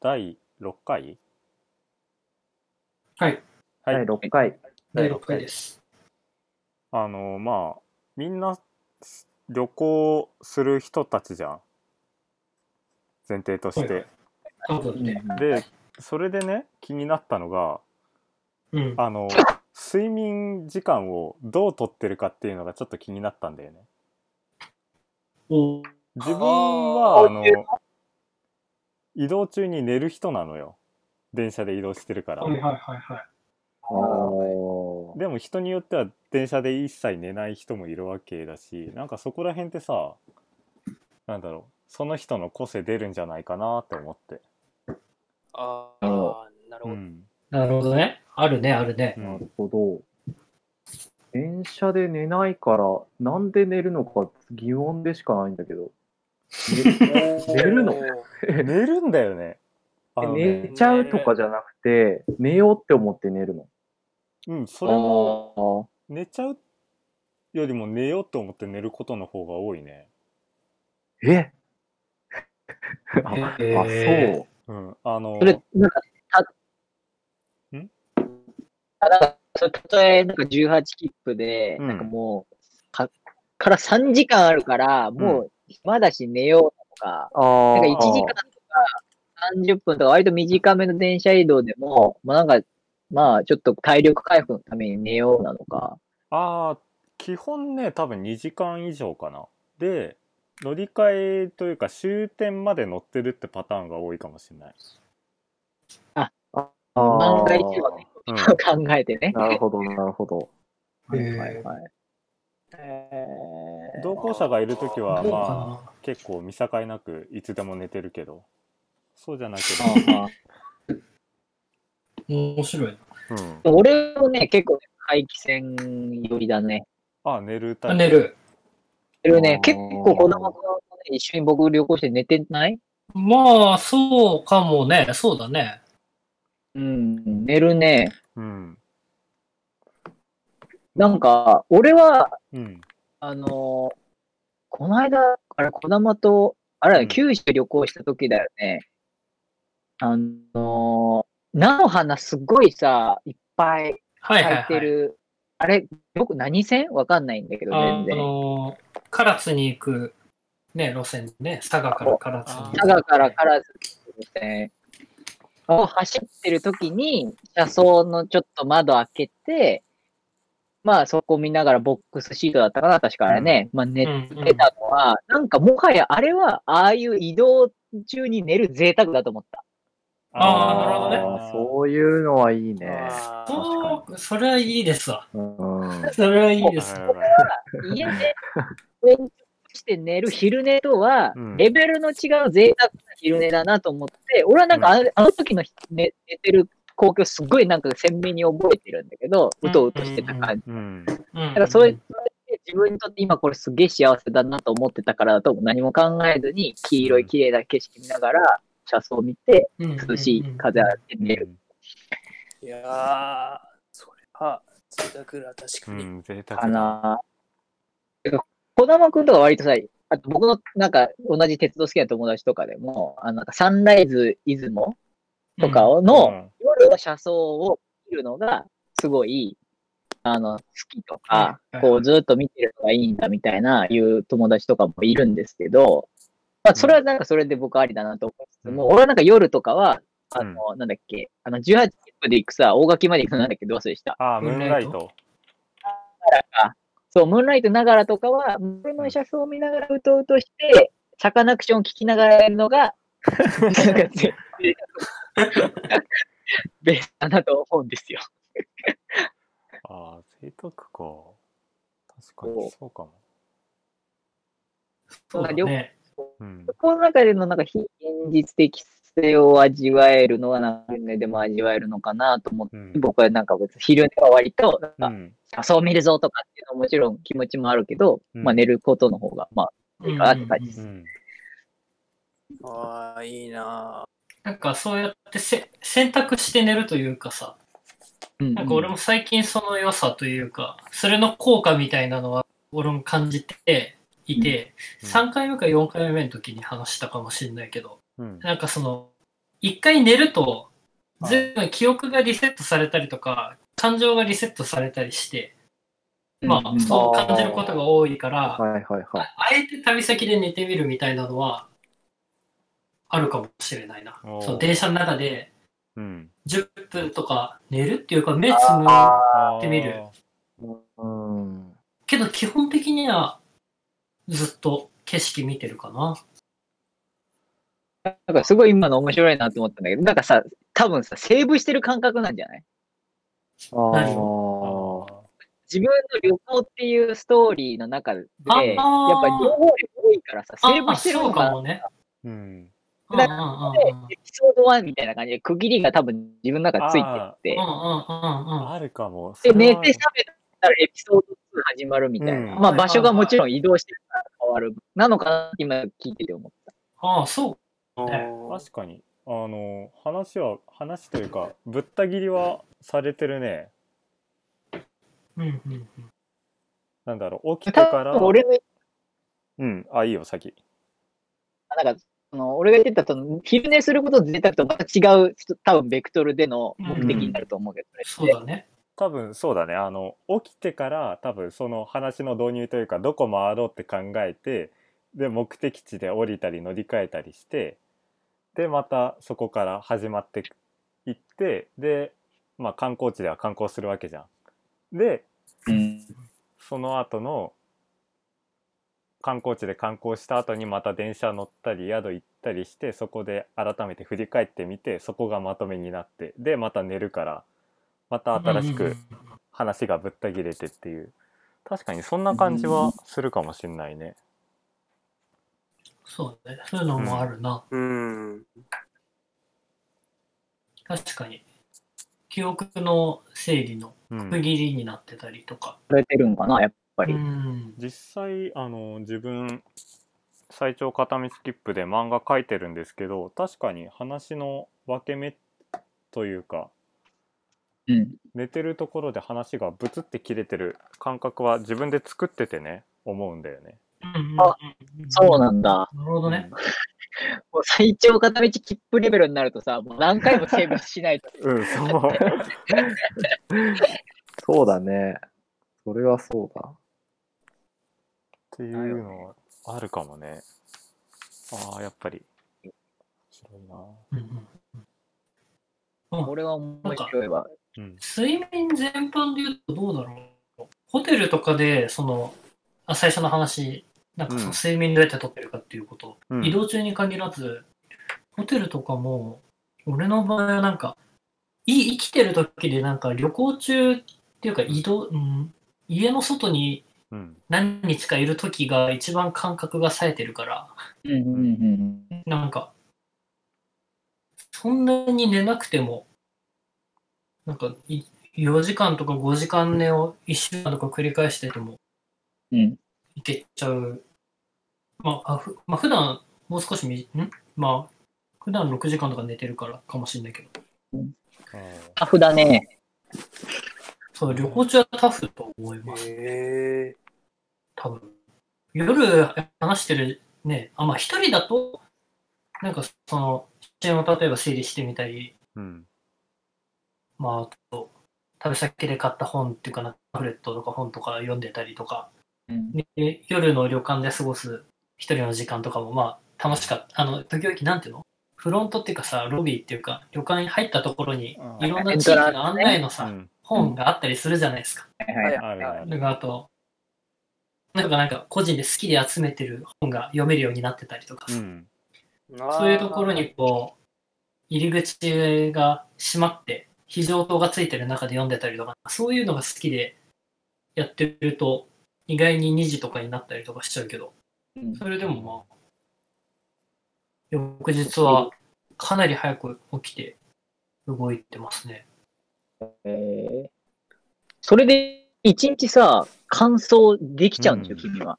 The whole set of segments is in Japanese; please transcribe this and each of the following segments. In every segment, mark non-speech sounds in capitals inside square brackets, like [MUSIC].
第6回？はい。はい、第6回。第6回です。あのまあみんな旅行する人たちじゃん前提として、はい多分ね。でそれでね気になったのがうん。あの睡眠時間をどうとってるかっていうのがちょっと気になったんだよねお自分はあの移動中に寝る人なのよ電車で移動してるから、はいはいはいはい。でも人によっては電車で一切寝ない人もいるわけだしなんかそこら辺ってさなんだろうその人の個性出るんじゃないかなって思って、あなるほあ、なるほど。うんなるほどね。あるね、あるねう。なんるほど。電車で寝ないから、なんで寝るのか疑問でしかないんだけど。ね。[LAUGHS] 寝るの？[LAUGHS] 寝るんだよね。寝ちゃうとかじゃなくて、寝ようって思って寝るの。うんそれもも。寝ちゃうよりも寝ようと思って寝ることの方が多いね。え？[LAUGHS] あ、あへそう。うんあのそれ、なんか、た、ん？あ、なんか、それ、例え、なんか18切符で、うん。なんかもう、か、から3時間あるから、もう、暇だし寝ようとか、あなんかー1時間とか30分とか割と短めの電車移動でも、まあなんか、まあちょっと体力回復のために寝ようなのか。ああ基本ね多分2時間以上かなで乗り換えというか終点まで乗ってるってパターンが多いかもしれない、あ万が一はね、うん、[LAUGHS] 考えてね。なるほど、なるほど。え。はいはいはい。えー。同行者がいる時はまあ結構見境なくいつでも寝てるけど。そうじゃなけれああ。な面白いうん、俺もね、結構ね、回帰線寄りだね。あ寝るタイプ。あ寝る。それをね結構子供とね一緒に僕旅行して寝てない？まあ、そうかもね。そうだね。うん、寝るね。うんなんか、俺は、うんあのーこの間、あれ、児玉と、あれ九州旅行した時だよね。あのー菜の花すごいさ、いっぱい咲はいはいはいい。てる。あれ、よく何線？わかんないんだけど、あ全然。のー、唐津に行く、ね、路線ね。佐賀から唐津に行く。佐賀から唐津ですね。を走ってる時に、車窓のちょっと窓開けて、まあそこ見ながらボックスシートだったかな、確かあれね。まあ寝うんうんてたのは、なんかもはやあれは、ああいう移動中に寝る贅沢だと思った。あーなるほどねそういうのはいいね。そう、それはいいですわ。うん。[LAUGHS] それはいいです。はいはい家で、上にして寝る昼寝とはうん、レベルの違う贅沢な昼寝だなと思って、俺はなんかあのあの時の寝寝てる光景をすっごいなんか鮮明に覚えてるんだけど、うとうとしてた感じ。だからそれ、それで自分にとって今これすげえ幸せだなと思ってたからだと何も考えずに黄色い綺麗な景色見ながら車窓を見て涼しい風当てて寝る。いやー、それは、贅沢だ、確かうに。ん贅沢かな児玉くんとか割とさ、あと僕のなんか同じ鉄道好きな友達とかでも、あのなんかサンライズ出雲とかうのん夜の車窓を見るのがすごい、あの、好きとかはい、こうずっと見てるのがいいんだみたいないう友達とかもいるんですけど、まあそれはなんかそれで僕ありだなと思いつつも、俺はなんか夜とかは、あの、なんだっけ、あの、18分で行くさ、大垣まで行くのなんだっけ、どう忘れした。ああムーンライト。そう、ムーンライトながらとかは、俺の車窓を見ながらうとうとして、サカナクションを聞きながらやるのが、なんかぜ [LAUGHS] ベースだなと思うんですよ。ああ贅沢か。確かにそう。かも。そうだね。うん。そこの中でのなんか非現実的性を味わえるのは、なんか昼寝でも味わえるのかなと思って、うん。僕はなんか別に昼寝は割と、そう見るぞとかっていうのはもちろん気持ちもあるけど、うん。まあ寝ることの方が、まあ、いいかなって感じです。うん。ああ、いいななんかそうやってせ選択して寝るというかさ、うんなんか俺も最近その良さというか、それの効果みたいなのは俺も感じていて、うん。3回目か4回目の時に話したかもしれないけど、うん。なんかその、一回寝ると、全部記憶がリセットされたりとか、感情がリセットされたりして、まあ、そう感じることが多いから。あえて旅先で寝てみるみたいなのは、あるかもしれないなその電車の中でうん。10分とか寝るっていうか、目つむあーてみるうん。けど基本的にはずっと景色見てるかな。なんかすごい今の面白いなと思ったんだけど、なんかさ、多分さ、セーブしてる感覚なんじゃない？あ何？あ。自分の旅行っていうストーリーの中で、やっぱり情報量多いからさ、セーブしてるのかもね。うん。だエピソード1みたいな感じで区切りが多分自分の中でついてってあるかも。で、寝て覚めたらエピソード2始まるみたいな。うんまあ場所がもちろん移動してるから変わる。なのかなって今聞いてて思った。ああ、そう。確かに。あの、話は、話というか、ぶった切りはされてるね。うんうんうん。なんだろう、起きて多から、分俺の、うん、あ、いいよ、先。なんか、その俺が言ってた、その、昼寝すること贅沢とまた違う、多分ベクトルでの目的になると思うけど、そうだね。多分そうだねあの起きてから多分その話の導入というかどこ回ろうって考えてで目的地で降りたり乗り換えたりしてでまたそこから始まっていってで、まあ、観光地では観光するわけじゃん。でうん。その後の観光地で観光した後にまた電車乗ったり宿行ったりしてそこで改めて振り返ってみてそこがまとめになってでまた寝るからまた新しくうんうんうん話がぶった切れてっていう確かにそんな感じはするかもしんないね。そうね。そういうのもあるな。うん。確かに。記憶の整理のうん区切りになってたりとか。されてるんかな、やっぱうり。ん。実際あの自分最長片道切符で漫画描いてるんですけど確かに話の分け目というかうん。寝てるところで話がブツって切れてる感覚は自分で作っててね思うんだよね。あそうなんだ。なるほどね。もう最長片道切符レベルになるとさ、もう何回もセーブしないと。[LAUGHS] うん、そう。[LAUGHS] [LAUGHS] そうだね。それはそうだ。っていうのはあるかもね。ああ、やっぱり。面白いな。うんうんうんこれは面白いわ。うん。睡眠全般で言うとどうだろう？ホテルとかで、その、あ最初の話、なんかそうんの睡眠どうやってとってるかっていうこと、うん移動中に限らず、ホテルとかも、俺の場合はなんか、い生きてる時でなんか旅行中っていうか移動、うん、家の外にうん。何日かいる時が一番感覚が冴えてるから、うんうんうん。なんか、そんなに寝なくても、なんかい、4時間とか5時間寝を1週間とか繰り返しててもうん。いけちゃう。まあ、あふまあ、普段もう少しみ、ん？まあ、普段6時間とか寝てるからかもしれないけど、タフだね。そう、旅行中はタフと思います。へえ。多分。夜話してるね、あ、まあ一人だと、なんかその、視点を例えば整理してみたり、うん。まあ、あと、旅先で買った本っていうかな、パンフレットとか本とか読んでたりとか、うんで夜の旅館で過ごす一人の時間とかも、まあ、楽しかった。あの、時々、なんていうの？フロントっていうかさ、ロビーっていうか、旅館に入ったところにう、んいろんな地域の案内のさ、うん。本があったりするじゃないですか。はいはい。あるある。なんかあと、なんかなんか個人で好きで集めてる本が読めるようになってたりとかさ、うん。そういうところにこう、入り口が閉まって、非常灯がついてる中で読んでたりとか、そういうのが好きでやってると、意外に2時とかになったりとかしちゃうけど、うんそれでもまあ、翌日はかなり早く起きて動いてますね。えーそれで、一日さ、完走できちゃうんでしょ、うん君は。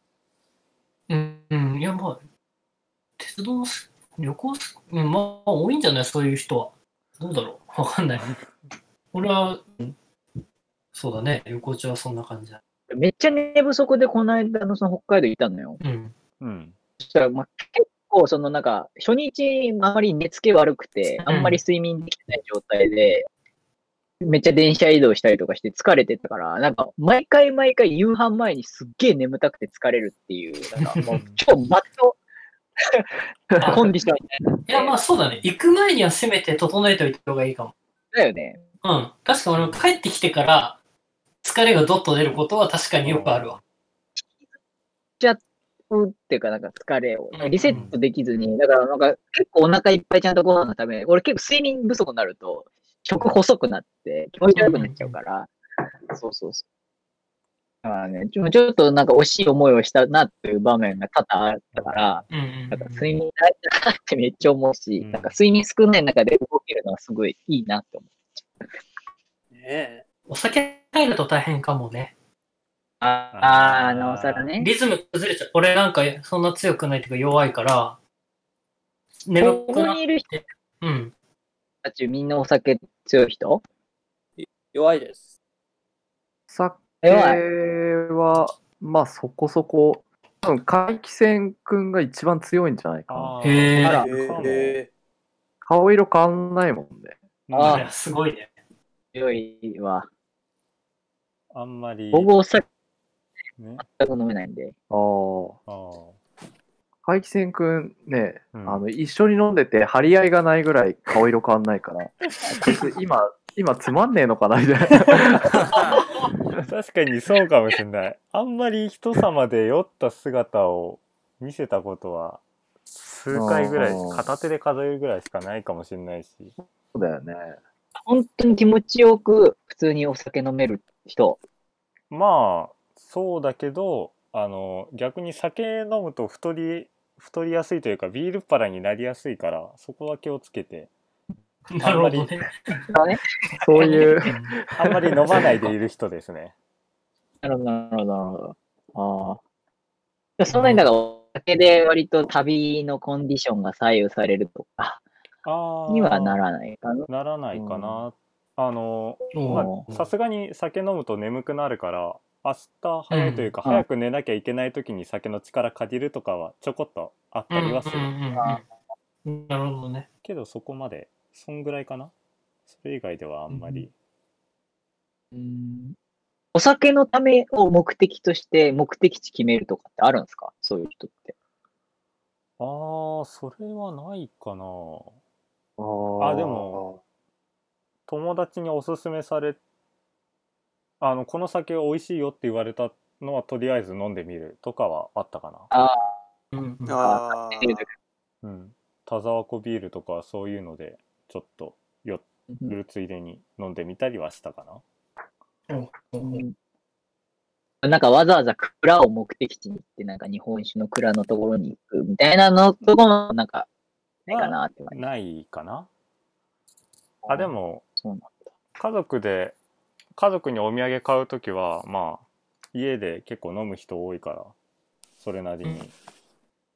うん、うん、いやまあ、鉄道す、旅行す、うん、まあ多いんじゃない？そういう人は。どうだろう？わかんない。俺は、うんそうだね、旅行中はそんな感じだ。めっちゃ寝不足でこの間のその北海道行ったのよ。うん。うん。そしたら、まあ、結構、そのなんか、初日あまり寝つき悪くて、あんまり睡眠できてない状態で、めっちゃ電車移動したりとかして疲れてたから、なんか、毎回毎回夕飯前にすっげえ眠たくて疲れるっていう、なんかもう超マット [LAUGHS] コンディションみたいな。いや、まあそうだね。行く前にはせめて整えておいた方がいいかも。だよね。うん。確か俺も帰ってきてから疲れがどっと出ることは確かによくあるわ。うんっていうか、なんか疲れをうんリセットできずに、だからなんか結構お腹いっぱいちゃんとご飯のため、俺結構睡眠不足になると、食細くなって気持ち悪くなっちゃうから、そうそうそう。だからね、ちょちょっとなんか惜しい思いをしたなっていう場面が多々あったから、なんか睡眠大事だなってめっちゃ思うし、うんなんか睡眠少ない中で動けるのはすごいいいなって思う。ねえ。お酒入ると大変かもね。ああー、なおさらね。リズム崩れちゃう。俺なんかそんな強くないというか弱いから、眠こくなっこにいる人て、うん。たちみんなお酒強い人？弱いです。酒弱いは、まあそこそこ、多分怪奇戦くんが一番強いんじゃないかな。あへえ顔色変わんないもんね。あいやすごいね。強いわ。あんまり、僕お酒ね、全く飲めないんで。ああ。怪奇戦くんね、うんあの、一緒に飲んでて張り合いがないぐらい顔色変わんないから、[LAUGHS] 今、今つまんねえのかなみたいな。確かにそうかもしれない。あんまり人様で酔った姿を見せたことは数回ぐらい片手で数えるぐらいしかないかもしれないし。そうだよね。本当に気持ちよく普通にお酒飲める人。まあそうだけどあの逆に酒飲むと太り太りやすいというかビールっ腹になりやすいからそこは気をつけて [LAUGHS] なるほどね。そういう、[LAUGHS] あんまり飲まないでいる人ですね。なるほど、なるほど、なるほど。ああ。そんなになんかお酒で割と旅のコンディションが左右されるとかにはならないかな。ならないかな。あのうんあさすがに酒飲むと眠くなるから明日早いというか、うん。早く寝なきゃいけない時に酒の力借りるとかはちょこっとあったりはする、うんうんなるほどね。けどそこまでそんぐらいかな？それ以外ではあんまり、うん。お酒のためを目的として目的地決めるとかってあるんですか？そういう人って。ああそれはないかな。ああでも、友達におすすめされあのこの酒美味しいよって言われたのはとりあえず飲んでみるとかはあったかな。うんうん。あうん。田沢湖ビールとかはそういうのでちょっと寄うんるついでに飲んでみたりはしたかな。うん。なんかわざわざ蔵を目的地に行って、なんか日本酒の蔵のところに行くみたいなのとこもなんか、ないかなって思います。ないかな。あでもそうなんだ。家族で家族にお土産買う時はまあ家で結構飲む人多いからそれなりに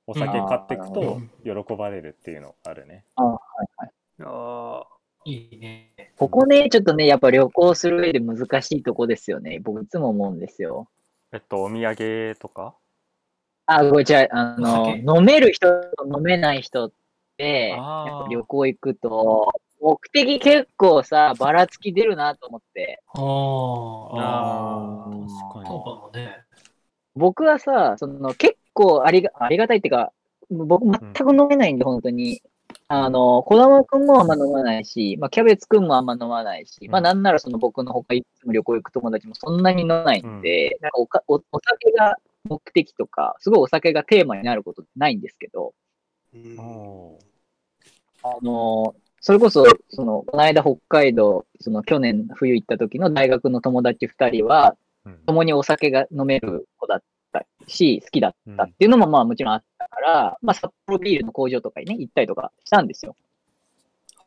お酒買っていくと喜ばれるっていうのあるねあはいはい。あいいね。ここね、ちょっとね、やっぱ旅行する上で難しいとこですよね。僕いつも思うんですよ。えっとお土産とか？あ、ごめんなさい。あの、お飲める人と飲めない人って、あーやっぱ旅行行くと、目的結構さ、ばらつき出るなと思って。ああ。確かそうにかもね。僕はさ、その結構ありがありがたいっていうか、僕全く飲めないんで、本当に。あの、小玉くんもあんま飲まないし、まあ、キャベツくんもあんま飲まないし、まあ、うんなんならその僕の他いつも旅行行く友達もそんなに飲まないんで、なんかおかおお酒が目的とか、すごいお酒がテーマになることってないんですけど、ーうんおあの、それこそ、その、この間北海道、その去年冬行った時の大学の友達二人は、共にお酒が飲める子だったし、好きだったっていうのもまあもちろんあったから、まあ札幌ビールの工場とかにね、行ったりとかしたんですよ。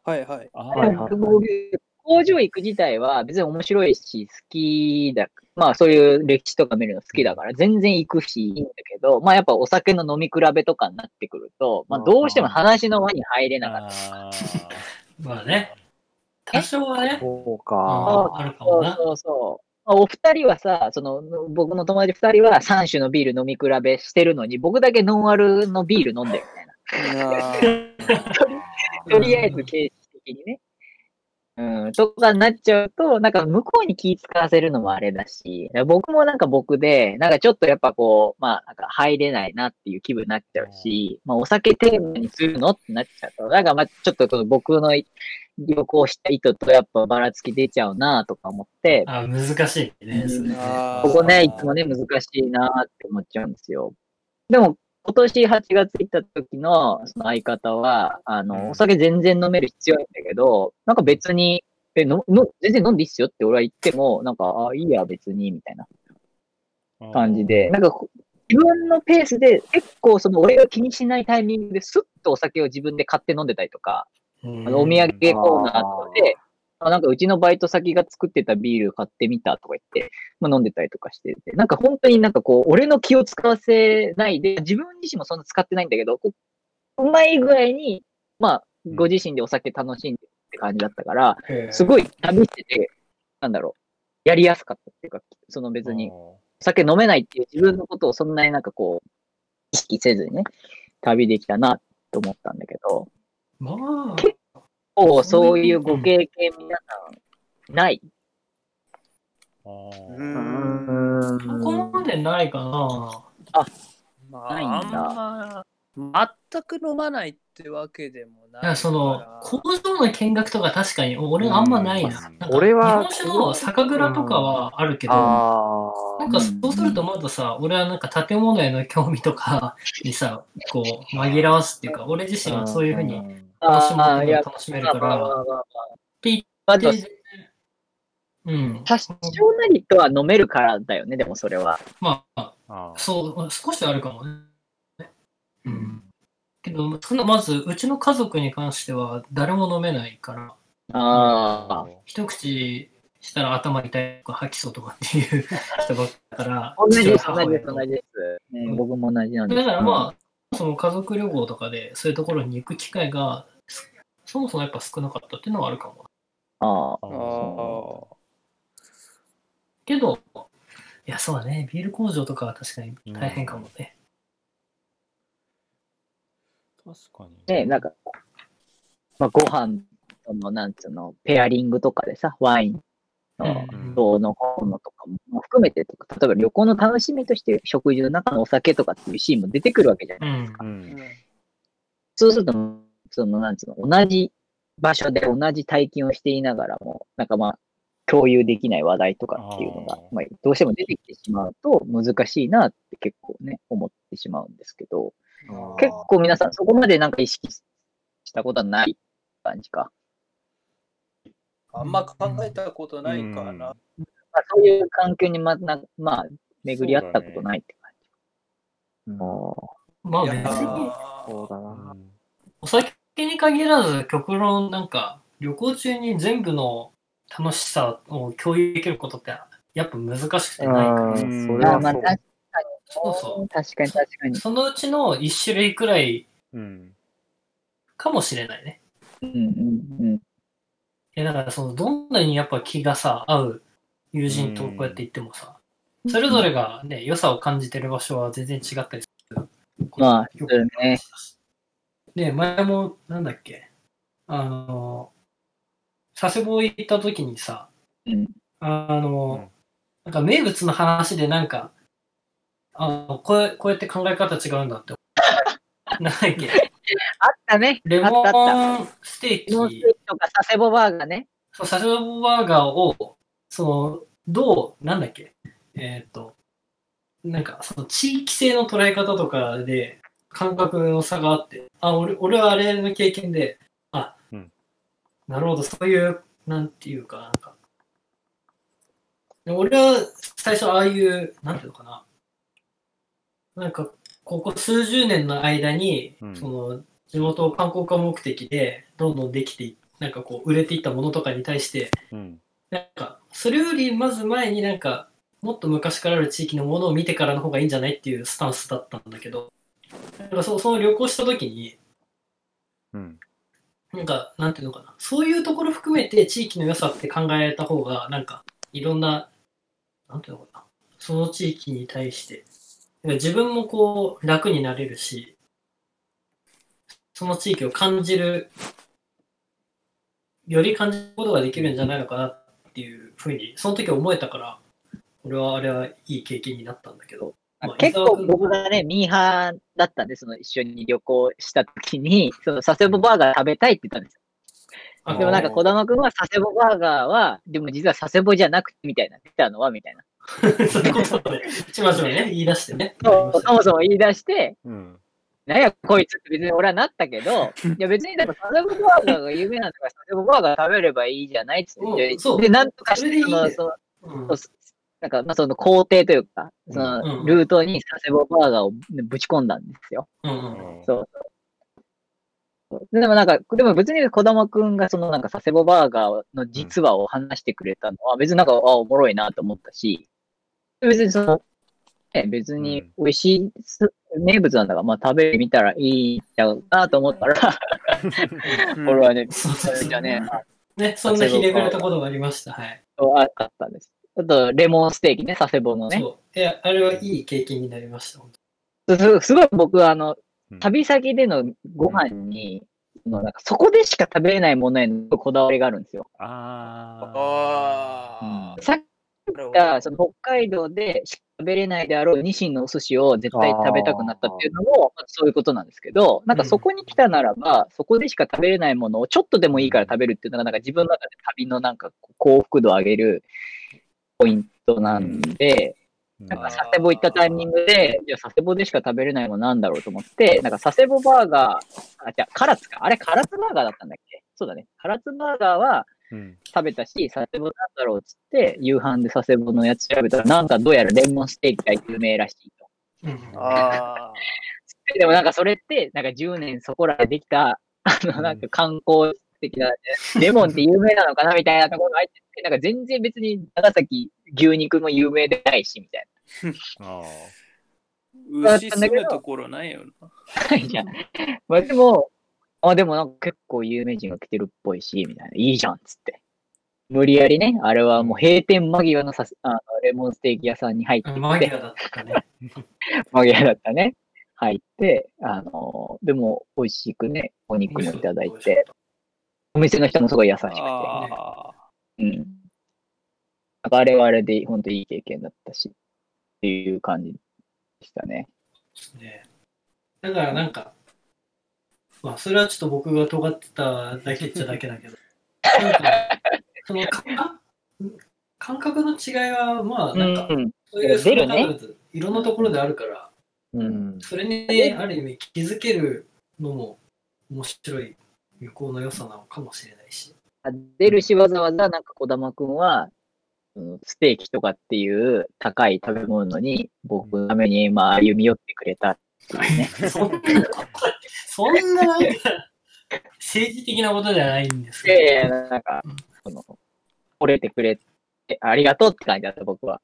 はいはい。あはいーはい工場行く自体は別に面白いし、好きだ、まあそういう歴史とか見るの好きだから全然行くし、いいんだけど、まあやっぱお酒の飲み比べとかになってくると、まあどうしても話の輪に入れなかった。あまあね。多少はね。そうあか。あるかもな。そうそうお二人はさ、その、僕の友達二人は3種のビール飲み比べしてるのに、僕だけノンアルのビール飲んでるみたいな。[LAUGHS] とりあえず形式的にね。うん、とかになっちゃうと、なんか向こうに気使わせるのもあれだし、僕もなんか僕で、なんかちょっとやっぱこう、まあなんか入れないなっていう気分になっちゃうし、まあお酒テーマにするのってなっちゃうと、なんかまあちょっと僕の旅行した意図とやっぱばらつき出ちゃうなとか思って、あ、難しいね。ここね、いつもね、難しいなって思っちゃうんですよ。でも、今年8月行った時のその相方は、あうん。の、お酒全然飲める必要ないんだけど、なんか別に、え、の、の、全然飲んでいいっすよって俺は言っても、なんか、あ、いいや、別に、みたいな感じで、なんか自分のペースで、結構その俺が気にしないタイミングでスッとお酒を自分で買って飲んでたりとか、うん。あのお土産コーナーとかで、あなんかうちのバイト先が作ってたビール買ってみたとか言って、まあ、飲んでたりとかしてて、なんか本当になんかこう、俺の気を使わせないで、自分自身もそんな使ってないんだけど、こううまい具合に、まあ、ご自身でお酒楽しんでるって感じだったから、へえ。すごい旅してて、なんだろう、やりやすかったっていうか、その別に、お酒飲めないっていう自分のことをそんなになんかこう、意識せずにね、旅できたなと思ったんだけど、まあ、こう、そういうご経験皆さん、ない？ううんん。そこまでないかな。まないんだ。全く飲まないってわけでもないいや、その、工場の見学とか確かに、俺あんまないな。うん。な俺は日本酒の酒蔵とかはあるけど、あなんかそうするとまださ、俺はなんか建物への興味とかにさ、こう紛らわすっていうか、俺自身はそういうふうに楽しむことがああ、いや、楽しめるから、まあまあまあまあまあ。って言まあ、ってでもうん。多少なりとは飲めるからだよね、でもそれは。まあ、そう、少しあるかもね。うん。けど、そのまず、うちの家族に関しては誰も飲めないから、ああ。一口したら頭痛いとか吐きそうとかっていう人ばっかだから、同じです、同じです、同じです。僕も同じなんです。だからまあ、その家族旅行とかでそういうところに行く機会が、そそもそもやっぱ少なかったっていうのはあるかも。ああ。けど、いや、そうだね、ビール工場とかは確かに大変かもね。確かに。ね、なんか、まあ、ご飯との、なんつうの、ペアリングとかでさ、ワインの、うんどうのこうのとかも含めてとか、例えば旅行の楽しみとして食事の中のお酒とかっていうシーンも出てくるわけじゃない。うん。うん。そうすると、その、なんつうの、同じ場所で同じ体験をしていながらも、なんかまあ、共有できない話題とかっていうのがあー、まあ、どうしても出てきてしまうと難しいなって結構ね、思ってしまうんですけど、結構皆さんそこまでなんか意識したことはない感じか？あんま考えたことないかな。まあ、そういう環境にまな、まあ、巡り合ったことないって感じ。うんあまあに、ーそうだうな。んお酒に限らず、極論なんか、旅行中に全部の楽しさを共有できることって、やっぱ難しくてないからそれはそうまあ確かに。そうそ確かに確かに。そのうちの一種類くらいうん。かもしれないね。うんうんうん。いや、だからその、どんなにやっぱ気がさ、合う友人とこうやって行ってもさ、それぞれがね、良さを感じてる場所は全然違ったりする。まあそうねで、前も、なんだっけ、あの、佐世保行った時にさ、うんあの、うんなんか名物の話でなんか、あのこうこうやって考え方違うんだって。[LAUGHS] なんだっけ、あったね。レあったあった。モンステーキレモンステーキとか佐世保バーガーね。そう、サシボバーガーを、その、どう、なんだっけ、えーっと、なんか、その地域性の捉え方とかで、感覚の差があって、あ、俺、俺はあれの経験で、あ、うん。なるほど、そういう、なんていうか、なんか、で俺は最初ああいう、なんていうのかな、なんか、ここ数十年の間に、うん。その、地元観光化目的で、どんどんできていなんかこう、売れていったものとかに対して、うん。なんか、それよりまず前になんか、もっと昔からある地域のものを見てからの方がいいんじゃないっていうスタンスだったんだけど、なんかそその旅行した時に、うん。なんか、なんていうのかな、そういうところ含めて地域の良さって考えた方が、なんか、いろんな、なんていうのかな、その地域に対して、なんか自分もこう、楽になれるし、その地域を感じる、より感じることができるんじゃないのかなっていうふうに、その時思えたから、俺はあれはいい経験になったんだけど。まあ結構僕がね、ミーハーだったんで、その一緒に旅行した時に、その佐世保バーガー食べたいって言ったんですよ。あでもなんか、こ児玉くんは佐世保バーガーは、でも実は佐世保じゃなくてみたいな、出たのはみたいな。そういうことで、ちまちまね、言い出してね。そうそもそも言い出して、うん。なんやこいつって別に俺はなったけど、[LAUGHS] いや別にだから佐世保バーガーが有名なんだから佐世保バーガー食べればいいじゃないっつってうんそうで、なんとかして、その、そのうんそうなんか、まあ、その工程というか、その、うんルートに佐世保バーガーをぶち込んだんですよ。うんそう。でもなんか、でも別に子供くんがそのなんか佐世保バーガーの実話を話してくれたのは、別になんか、あ、おもろいなと思ったし、別にその、ね、別に美味しいす名物なんだから、まあ食べてみたらいいんだろうなと思ったら、うん俺はね、そうそうそうじゃね、あね、そんなひねくれたことがありました。はい。ああったんです。あと、レモンステーキね、佐世保のね。そう。いや、あれはいい経験になりました。本当すすごい僕、あのうん、旅先でのご飯に、そのなんかそこでしか食べれないものへのこだわりがあるんですよ。あああ。さっきなるほど言った、その北海道でしか食べれないであろうニシンのお寿司を絶対食べたくなったっていうのも、まあそういうことなんですけど、なんかそこに来たならば、そこでしか食べれないものをちょっとでもいいから食べるっていうのが、なんか自分の中で旅のなんか幸福度を上げるポイントなんで、ーなんか佐世保行ったタイミングで、じゃあ佐世保でしか食べれないものなんだろうと思って、なんか佐世保バーガー、あ、じゃあ、唐津か。あれ、唐津バーガーだったんだっけ？そうだね。唐津バーガーはうん。食べたし、佐世保なんだろうっつって、夕飯で佐世保のやつ調べたら、なんかどうやらレモンステーキが有名らしいと。うん。あ [LAUGHS] でもなんかそれって、なんか10年そこらでできた、あの、なんか観光的な、レモンって有名なのかなみたいなところが入ってて、なんか全然別に長崎牛肉も有名でないし、みたい [LAUGHS] ああ。牛住むところないよな。な。[LAUGHS] いや、まあでも、あ、でもなんか結構有名人が来てるっぽいし、みたいな。いいじゃん、っつって。無理やりね、あれはもう閉店間際のさあのレモンステーキ屋さんに入ってて、マギアだったね。[LAUGHS] 間際だったね。入って、あの、でも美味しくね、お肉もいただいて、。お店の人もすごい優しくて、あうん。なんかあれはあれで本当いい経験だったし、っていう感じでしたね。ね、だからなんか、まあそれはちょっと僕が尖ってただけっちゃだけだけど、[LAUGHS] なんか、そのか感覚の違いは、まあなんか、うん。そういう少なからずいろんなところであるから、うん。それに、ね、ある意味気づけるのも面白い旅行の良さなのかもしれないし。出るしわざわざなんか児玉くんは、うんステーキとかっていう高い食べ物に僕のためにまあ歩み寄ってくれたっていうね。[LAUGHS] そんなそんななんか政治的なことではないんですけど。いやいや、なんか、その、惚れてくれてありがとうって感じだった僕は。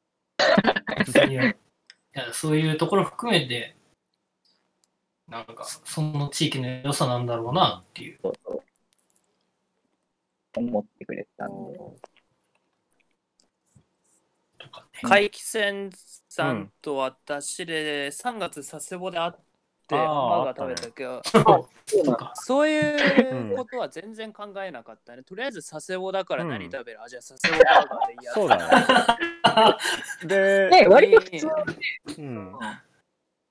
そういうところ含めて、なんか、その地域の良さなんだろうなっていう。そうそう思ってくれたんで。とかね。海汽船さんと私で3月佐世保で会って、ハンバーガー食べたけど、そういうことは全然考えなかったね。とりあえず佐世保だから何食べる、あ、じゃあ [LAUGHS] 佐世保バーガーでいいや。そうだね。[LAUGHS] で、ね、割と普通うん、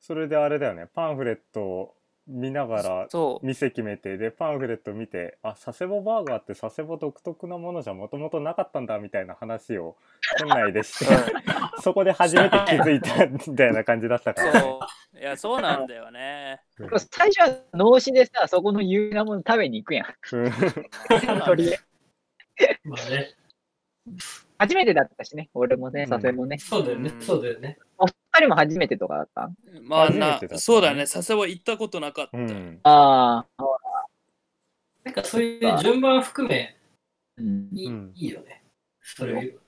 それであれだよねパンフレットを見ながらそう。店決めてでパンフレット見てあ佐世保バーガーって佐世保独特なものじゃもともとなかったんだみたいな話を店内でして [LAUGHS] そこで初めて気づいたみたいな感じだったから、ね、そう。いや、そうなんだよね。最初は脳死でさ、そこの有名なもの食べに行くやん。初めてだったしね、俺もね、うん佐世保ね。そうだよねう。んそうだよね。人も初めてとかだった？まあなねそうだね。佐世保行ったことなかった。うんああ、なんかそういう順番含め、うん。いい,、うんいいよね。そういう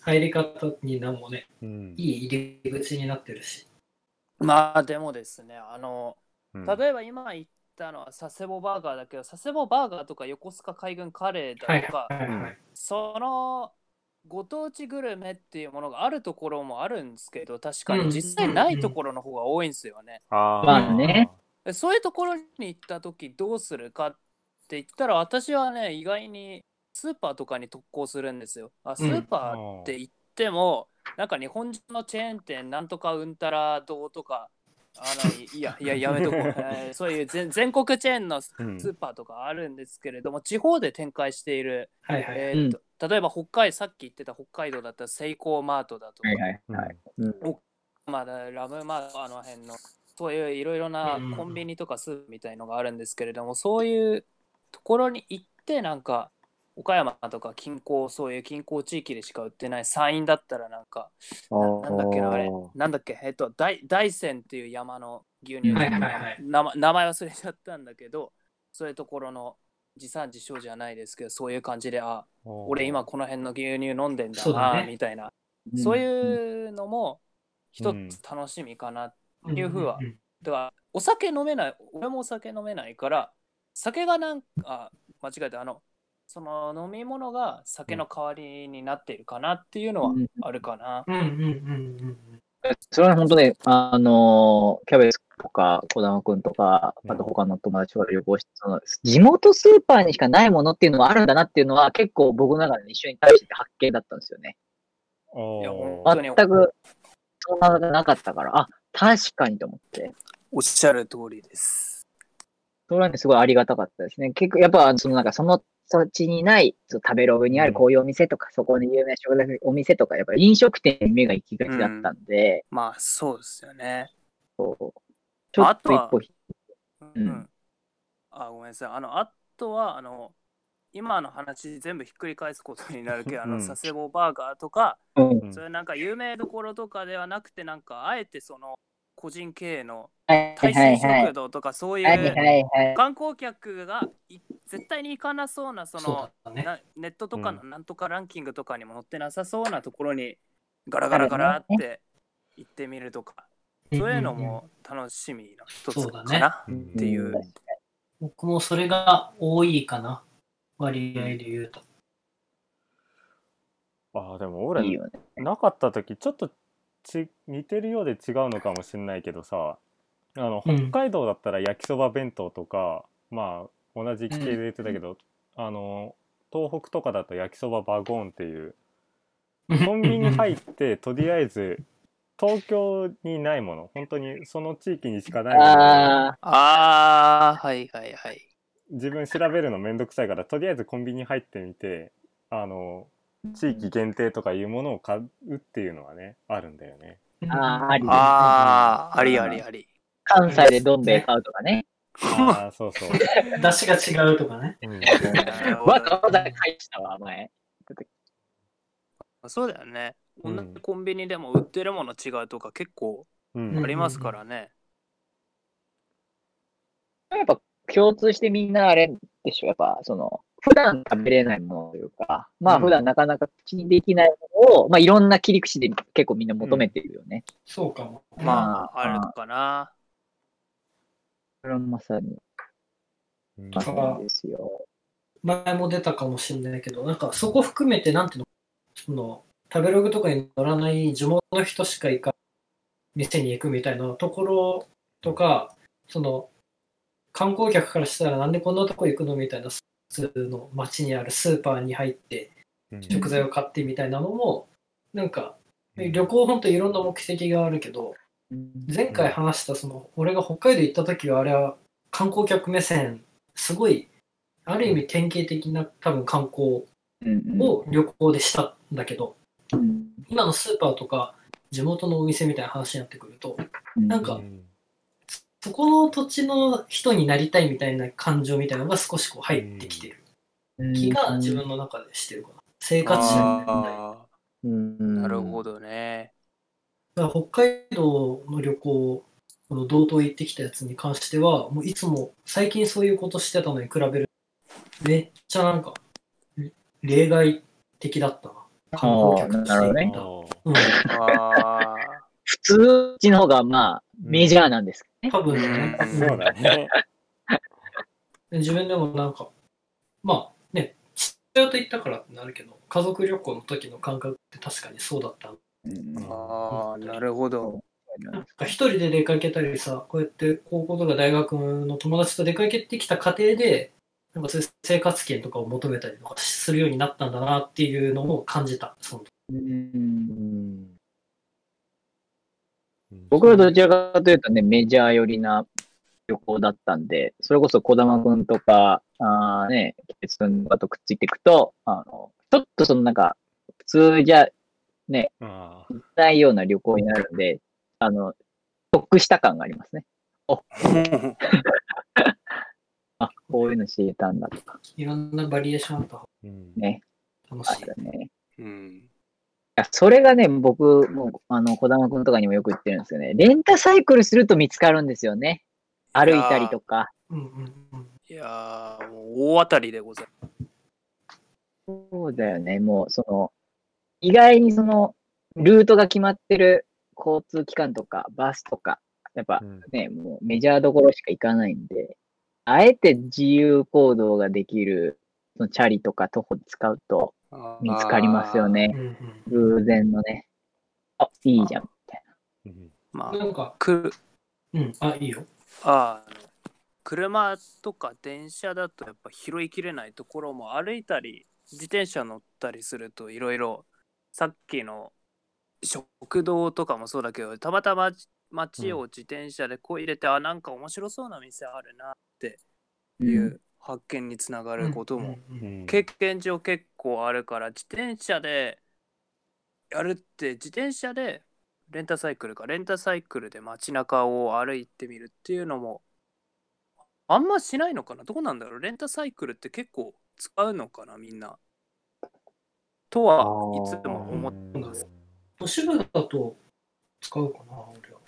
入り方になんもね、うんいい入り口になってるし。まあでもですね、あの、うん例えば今言ったのは佐世保バーガーだけど、佐世保バーガーとか横須賀海軍カレーはいだとか、はいはい。そのご当地グルメっていうものがあるところもあるんですけど、確かうんに実際ないところの方が多いんですよね。まあね。えそういうところに行った時どうするかって言ったら私はね意外にスーパーとかに特攻するんですよ。あスーパーって言っても、なんか日本人のチェーン店なんとかうんたらどうとかあのいいやいややめとこう、[LAUGHS] えーそういう全全国チェーンのスうん。ーパーとかあるんですけれども、地方で展開している、はいはい。えーと例えば北海さっき言ってた北海道だったらセイコーマートだとか、はいはい。はい。うん。まあ、ラムマートあの辺のそういういろいろなコンビニとかスーパーみたいのがあるんですけれども、そういうところに行ってなんか岡山とか近郊そういう近郊地域でしか売ってない山陰だったらなんかあななんだっけなあれ。ーなんだっけ？えっと大大山っていう山の牛乳、はいはいはい名前名前忘れちゃったんだけどそういうところの自産自消じゃないですけどそういう感じであ俺今この辺の牛乳飲んでんだな、ね。みたいな。うん。そういうのも一うん。つ楽しみかな。うんいう風は。んんだからお酒飲めない、俺もお酒飲めないから、酒がなんか、間違えた、あの、その飲み物が酒の代わりになっているかなっていうのはうんあるかな。うんうんうんうんそれは本当ね、あのーキャベツとか、小玉くんとか、うんあと他の友達とかで旅行して、その、地元スーパーにしかないものっていうのはあるんだなっていうのは、結構僕の中で一緒に対して発見だったんですよね。全く、そんなのがなかったから、あ、確かにと思って。おっしゃる通りです。それはね、すごいありがたかったですね。結構、やっぱ、そのなんか、その土地にない、食べログにあるこういうお店とか、そこに有名な食材お店とか、やっぱり飲食店に目が行きがちだったんで、まあ、そうですよね。そうちょっと一歩、うん。うんあ、ごめんなさい。あの、あとは、あの、今の話全部ひっくり返すことになるけど、[LAUGHS] あの、うん佐世保バーガーとか、うんうんそういうなんか有名どころとかではなくて、なんかあえてその個人経営のはい大はいはい衆食。堂とかそういうはい。観光客がい絶対に行かなそうなそのだね。なネットとかのなんとかランキングとかにも載ってなさそうなところにガラガラガラって行ってみるとか、そういうのも楽しみの一つかなうんっていう。僕もそれが多いかな。割合で言うと。あーでも俺いいよね。なかった時ちょっとち似てるようで違うのかもしれないけどさあのうん。北海道だったら焼きそば弁当とか、まあ同じ系で言ってたけど、あの東北とかだと焼きそばバゴンっていう [LAUGHS] コンビニ入ってとりあえず東京にないもの。本当にその地域にしかないもの。をああ、ああ、はいはいはい。自分調べるのめんどくさいからとりあえずコンビニ入ってみてあの地域限定とかいうものを買うっていうのはねあるんだよね。あーありああ、ありありあり。関西でどん兵衛買うとかね。ああそうそう。出汁が違うとかね。うんわざわざ返したわ、前。そうだよね。うん同じコンビニでも売ってるもの違うとか結構うんありますからね。やっぱ共通してみんなあれでしょ、やっぱその、普段食べれないものというか、まあうん普段なかなか口にできないものを、まあいろんな切り口で結構みんな求めてるよね。そうかも。まあ、あるかな。それはまさに、うん。まさにですよ。前も出たかもしれないけど、なんかそこ含めて、なんていうの、その食べログとかに載らない地元の人しか行か店に行くみたいなところとか、その観光客からしたらなんでこんなとこ行くのみたいな、普通の街にあるスーパーに入ってうん。食材を買ってみたいなのも、なんか旅行本当いろんな目的があるけど、前回話したその俺が北海道行った時はあれは観光客目線すごいある意味典型的な多分観光を旅行でしたんだけどうん。今のスーパーとか地元のお店みたいな話になってくるとうん。なんかそこの土地の人になりたいみたいな感情みたいなのが少しこう入ってきてる気が自分の中でしてるかな。生活者になりたい。なるほどね。だから北海道の旅行、この道東行ってきたやつに関しては、もういつも最近そういうことしてたのに比べるめっちゃなんかれ例外的だったな。観光客として行った。うん、普通地の方がまあメジャーなんですけ多分ね、うんそうだね。うん自分でもなんか、まあね、父親と行ったからってなるけど、家族旅行の時の感覚って確かにそうだった。どね。ああ、なるほど。なんか一人で出かけたりさ、こうやって高校とか大学の友達と出かけてきた過程で、なんかそういう生活圏とかを求めたりとかするようになったんだなっていうのを感じた。そのうんうん僕はどちらかというとね、メジャー寄りな旅行だったんで、それこそ児玉くんとか、あーね、ケツくんとかとくっついていくと、あの、ちょっとそのなんか、普通じゃあないような旅行になるんで、あの、得した感がありますね。あ、[LAUGHS] こういうの知れたんだとかいろんなバリエーションあった方ーうんね、楽しい。ね。うん。いや、それがね、僕、もう、あの、児玉くんとかにもよく言ってるんですよね。レンタサイクルすると見つかるんですよね。歩いたりとか。うんうんうん。いやー、もう大当たりでございそうだよね。もう、その、意外にその、ルートが決まってる交通機関とか、バスとか、やっぱうんね、もうメジャーどころしか行かないんで、あえて自由行動ができる、そのチャリとか徒歩使うと。見つかりますようね。偶然のね。あ、いいじゃん、みたいうんまあ、なんか、くうん、あ、いいよ。あ車とか電車だとやっぱ拾いきれないところも歩いたり自転車乗ったりするといろいろさっきの食堂とかもそうだけどたまたま街を自転車でこう入れて、あなんか面白そうな店あるなってな。いう発見につながることもうんうん。うん。うん。経験上結構あるから自転車でやるって自転車でレンタサイクルかレンタサイクルで街中を歩いてみるっていうのもあんましないのかな？どうなんだろう？レンタサイクルって結構使うのかなみんな？とはいつも思ってます。都市部だと使うかな、俺は。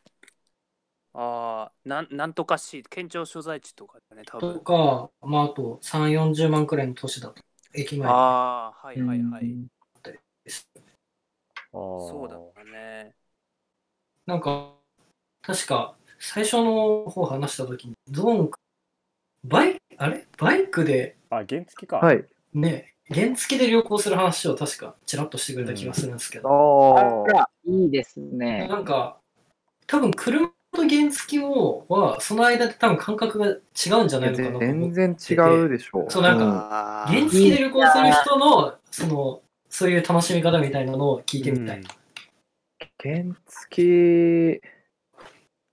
ああなんなんとかし県庁所在地とかだね多と分か、まあ、あと3、40万くらいの都市だと、駅前。ああはいはいはい。うん。そうだね。なんか、確か、最初の方話したときに、ゾーン、バイク、あれ？バイクで、あ原付か。はい。ね、原付で旅行する話を確か、ちらっとしてくれた気がするんですけあど、ああ。ら、いいですね。なんか、多分車と原付をは、その間で多分感覚が違うんじゃないのかなと思全って。然違うでしょそうなんかあ原付で旅行する人の、その、そういう楽しみ方みたいなのを聞いてみたい。原付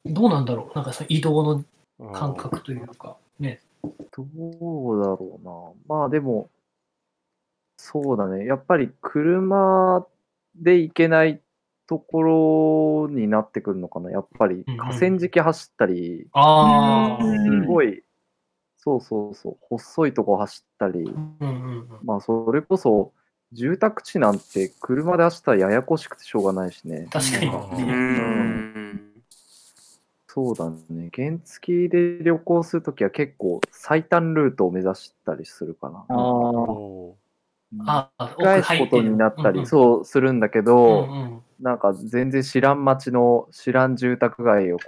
どうなんだろうなんかその移動のうん感覚というか、ね。どうだろうな。まあでも、そうだね。やっぱり車で行けないところになってくるのかな。やっぱり河川敷走ったり、すごい、そうそうそう、細いとこ走ったり、うんうんうん。まあそれこそ住宅地なんて車で走ったらややこしくてしょうがないしね。確かに。うんそうだね。原付で旅行するときは結構最短ルートを目指したりするかな。ああ。おああ、返すことになったり、うそうするんだけんど、うんうんなんか全然知らん街の知らん住宅街をこ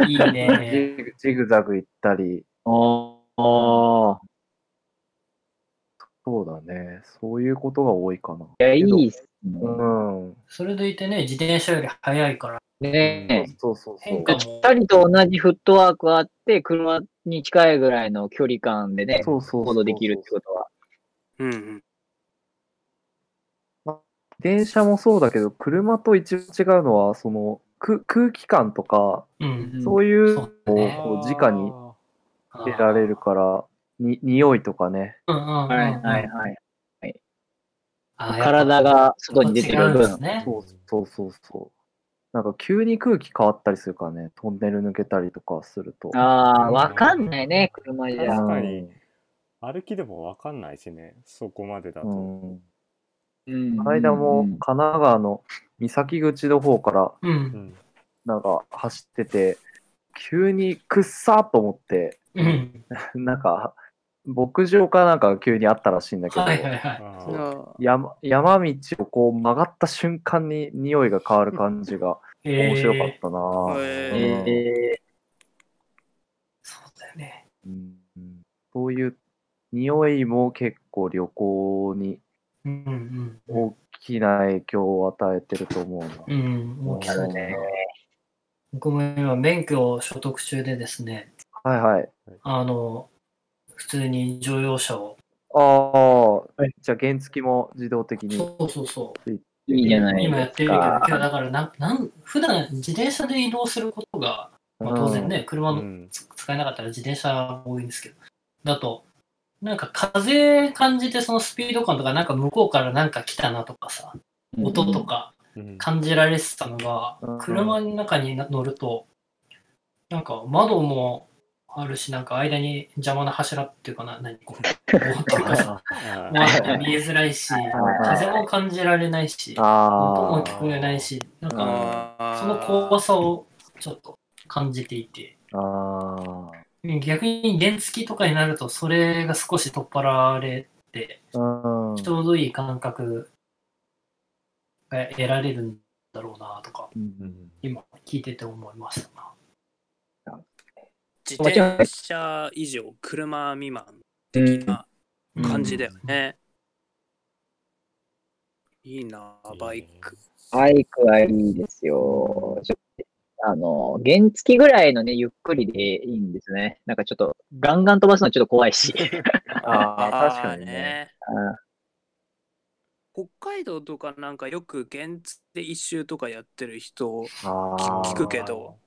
う、いいね。ジグザグ行ったり、ああ。そうだね。そういうことが多いかな。いや、いいっすね。うん。それでいてね、自転車より速いから、ねえ。そうそうそう変。化も。二人と同じフットワークあって、車に近いぐらいの距離感でね、そうそうそう行動できるってことは。うんうん電車もそうだけど、車と一番違うのは、その空空気感とか、うん。そういうのをこう直に得られるから、に匂いとかね。うんうんうんうん。はいはいはい。体が外に出てる分。ね。そうそうそうそう。なんか急に空気変わったりするからね、トンネル抜けたりとかすると。ああ、わかんないね、車じゃ。確かに歩きでもわかんないしねそこまでだと、うん。うんうんこの間も神奈川の三崎口の方からう。うんんなんか走ってて、急にくっさーと思って、うん。なんか牧場かなんかが急にあったらしいんだけど、はいはいはい。あ山山道をこう曲がった瞬間に匂いが変わる感じが面白かったなぁ、えそうだよね。うんうんそういう匂いも結構旅行にうんうん大きな影響を与えてると思うな。うん。うん。大きさうんね。僕も今免許を所得中でですね、はいはい。あの、普通に乗用車を、ああ、じゃあ原付も自動的に。そうそうそう、いいじゃない今やってるけど、かけどだからなん、なん、普段自転車で移動することが、まあ、当然ね、車のうんつ使えなかったら自転車が多いんですけど、だと、なんか風感じてそのスピード感とか、なんか向こうからなんか来たなとかさ、音とかうん。感じられてたのがうん、車の中に乗ると、なんか窓もあるし、なんか間に邪魔な柱っていうかな、何こう、棒っていうかさ、見えづらいし、風も感じられないし、音あも聞こえないし、なんか、その怖さをちょっと感じていて、逆に原付とかになると、それが少し取っ払われて。ちょうどいい感覚が得られるんだろうなとか、うん今聞いてて思いましたな。自転車以上車未満的な感じだよね。いいなバイク。バイクはいいですよ。ちょっとあの、原付ぐらいのね、ゆっくりでいいんですね。なんかちょっと、ガンガン飛ばすのはちょっと怖いし。ああ、[LAUGHS] 確かにね。あ北海道とかなんかよく原付で一周とかやってる人ああ。聞くけど、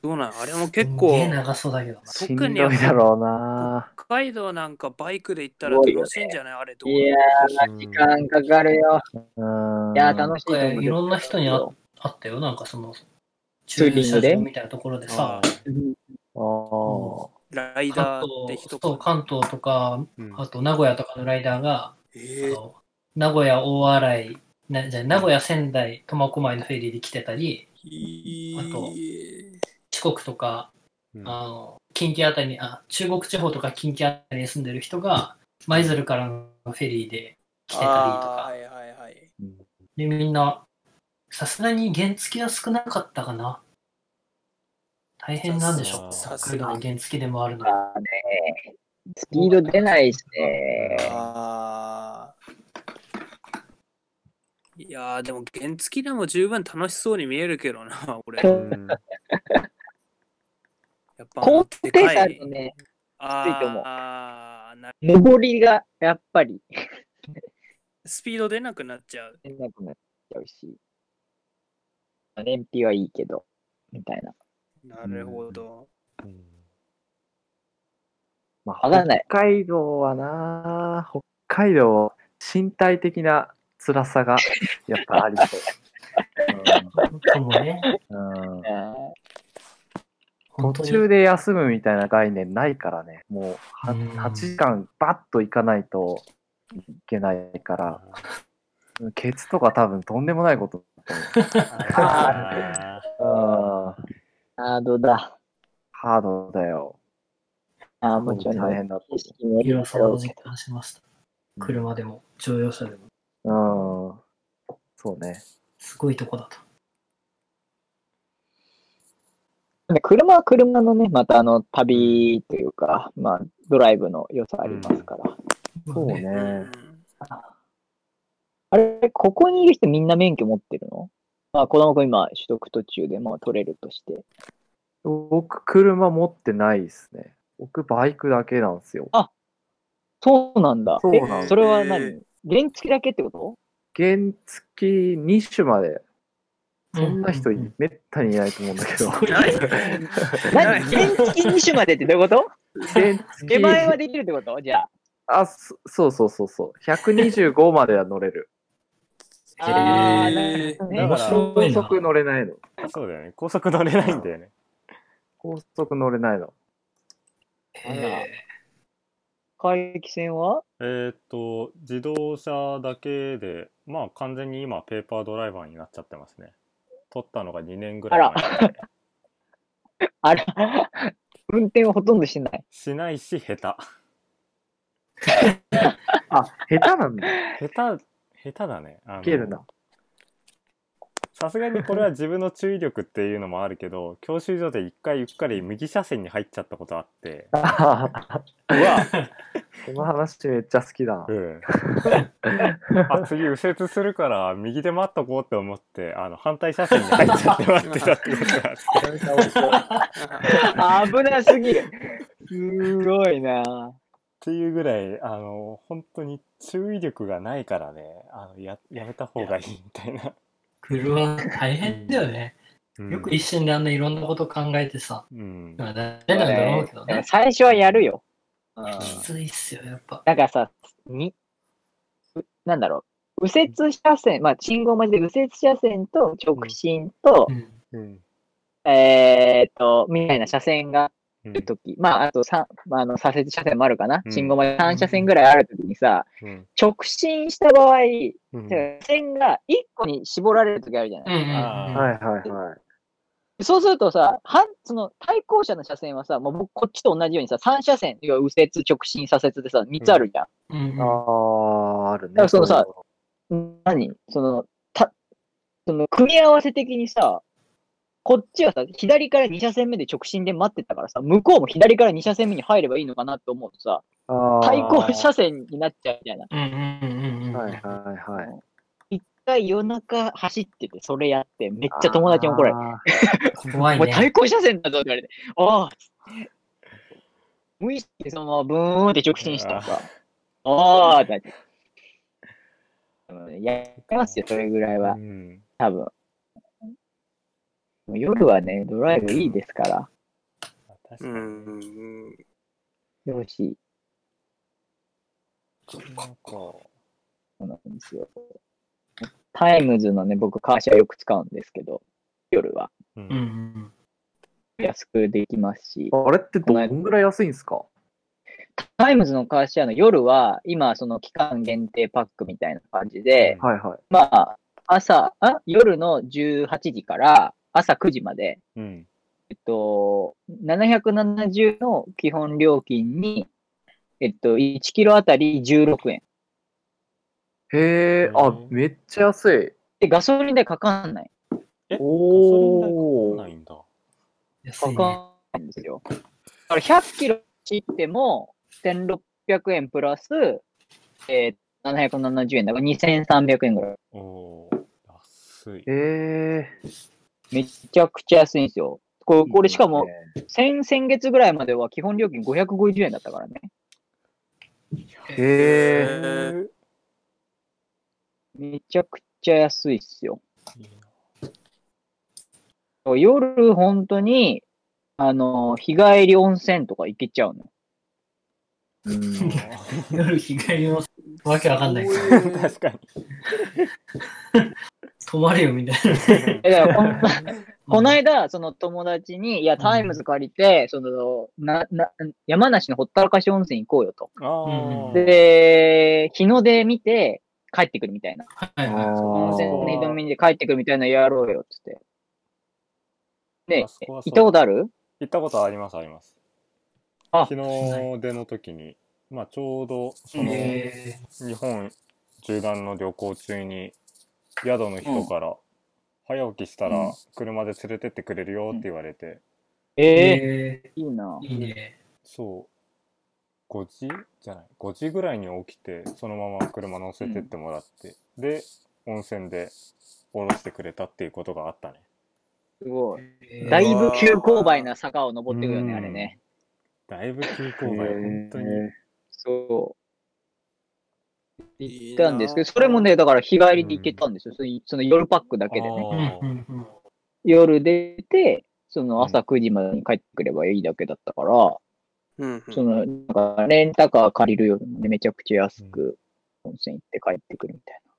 どうなん？あれも結構え長そうだけどな。しんどいだろうな。北海道なんかバイクで行ったら楽しいんじゃない？あれどう？いやー、時間かかるよ。うん。いやー、楽しいと思う。いろんな人にああったよ、なんかその、駐車場みたいなところでさ、ああ。ライ関ダーって東人そう関東とか、うん。あと名古屋とかのライダーが、えー。あの名古屋大洗、なじゃあ名古屋仙台苫小牧のフェリーで来てたり、あと四国とか、うん。あの近畿あたりにあ、中国地方とか近畿あたりに住んでる人が、舞鶴からのフェリーで来てたりとか。あーは、いはいはい。で、みんな、さすがに原付は少なかったかな。大変なんでしょう。さ北すが海道の原付でもあるのねスピード出ないしね。いやーでも原付でも十分楽しそうに見えるけどな、[LAUGHS] 俺。うんやっぱ高低差でかいあるとね、あきついと思うあ上りがやっぱり [LAUGHS] スピード出なくなっちゃう。出なくなっちゃうし、燃費はいいけど、みたいな。なるほど。うん。まあ、わかんない。北海道はな、北海道、身体的な辛さがやっぱありそう。[LAUGHS] かもね。うん。途中で休むみたいな概念ないからね、もうはうん。8時間バッと行かないといけないから、ケツとか多分とんでもないことだあと思う。[LAUGHS] うんハードだ。ハードだよ。あーもちろん大変だと景色もいい広さけどを実感しました。車でも、乗用車でも、うん。そうね。すごいとこだと。ね車は車のね、またあの旅というか、まあドライブの良さありますから。そうね。うんあれ、ここにいる人みんな免許持ってるの？まあ子供くん今取得途中でまあ取れるとして。僕、車持ってないですね。僕、バイクだけなんですよ。そうなんだ。そうなんそれはへ何？原付だけってこと？原付2種まで、そんな人めったにいないと思うんだけど。ない [LAUGHS] 何？原付2種までってどういうこと？原付手前はできるってこと？じゃあ。あ、そそうそうそうそう。125までは乗れる。あーへーなるほどね面白いな高速乗れないの。そうだよね。高速乗れないんだよね。高速乗れないの。へ回帰線はえーっと、自動車だけで、まあ完全に今ペーパードライバーになっちゃってますね。取ったのが2年ぐらい前で。あら、運転はほとんどしない。しないし、下手。[LAUGHS] あ、下手なんだ。下手、下手だね。けるな。さすがにこれは自分の注意力っていうのもあるけど [LAUGHS] 教習所で一回うっかり右車線に入っちゃったことあって [LAUGHS] うわこの話めっちゃ好きだなう。ん [LAUGHS] あ次右折するから右で待っとこうって思ってあの反対車線に入っちゃって待ってたってことがあって危なすぎる。すごいな。っていうぐらいあの本当に注意力がないからねあのややめた方がいいみたいな。車大変だよね。うんよく一瞬であんないろんなこと考えてさ。うんまあ大変なんだろうけどね。最初はやるよ。うんきついっすよ、やっぱ。だからさ、に、うなんだろう、右折車線、まあ、信号待ちで右折車線と直進と、うんうんえーっと、みたいな車線がうんあるとき、まあ、あと三まあ、あの、左折車線もあるかな、うん。信号待ち3車線ぐらいあるときにさ、うん。直進した場合、うん。車線が1個に絞られるときあるじゃない、うんうんうん。あはいはいはい。そうするとさ、はんその対向車の車線はさ、もう僕こっちと同じようにさ、3車線、要は右折、直進、左折でさ、3つあるじゃん。うん。うんああ、あるね。だからそのさ何？その、た、その、組み合わせ的にさ、こっちはさ、左から2車線目で直進で待ってたからさ、向こうも左から2車線目に入ればいいのかなって思うとさ、対向車線になっちゃうみたいな。うんうんうんうん。はいはいはい。一回夜中走ってて、それやって、めっちゃ友達に怒られて、怖いね。[LAUGHS] お前対向車線だぞって言われて、ああ無意識でそのままブーンって直進したらさ、ああってなって。やってますよ、それぐらいはう。ん多分。もう夜はね、ドライブいいですから、確かに。うん。よし、なんか。そうなんですよ。タイムズのね、僕、カーシェアよく使うんですけど、夜は。うん。安くできますし、あれってどんぐらい安いんですか？タイムズのカーシェアの夜は、今、その期間限定パックみたいな感じで、はいはい。まあ、朝、あ夜の18時から朝9時まで、うんえっと、770の基本料金に、えっと、1キロあたり16円。へえ、あ、めっちゃ安い。で、ガソリン代かかんない。え？おーガソリン代かかんないんだ安いね。かかんないんですよ。だから100キロ走っても、1600円プラス、えー、770円だから2300円ぐらい。お安いへえ。めちゃくちゃ安いんですよ。これ、これしかも先、先月ぐらいまでは基本料金550円だったからね。へえ。めちゃくちゃ安いっすよ。夜、本当に、あの、日帰り温泉とか行けちゃうの。うん。[LAUGHS] 夜日帰りのわけわかんない。[LAUGHS] 確かに泊まれよみたいえだからこ。[LAUGHS] この間、その友達に、いや、タイムズ借りて、その、な、な、山梨のほったらかし温泉行こうよと。で、日の出見て帰ってくるみたいな。はいはい。温泉のあー日の出見て帰ってくるみたいなのやろうよ、つって。であそこは、行ったことある？行ったことありますありますあ昨日出の時にまあちょうどそのえ日本縦断の旅行中に宿の人から早起きしたらうん。車で連れてってくれるよって言われて、ー。えええいいな。ー。いいね。そう。5時じゃない。5時ぐらいに起きてそのまま車乗せてってもらって、で温泉で降ろしてくれたっていうことがあったね。すごい。えー。だいぶ急勾配な坂を登ってくるよね、うん。あれね。だいぶ急勾配本当に。そう。行ったんですけど、それもね、だから日帰りで行けたんですよ。そのその夜パックだけでね。うんうんうん。夜出て、その朝9時までに帰ってくればいいだけだったから、うんその、なんかレンタカー借りるよりもね、めちゃくちゃ安く温泉行って帰ってくるみたいな。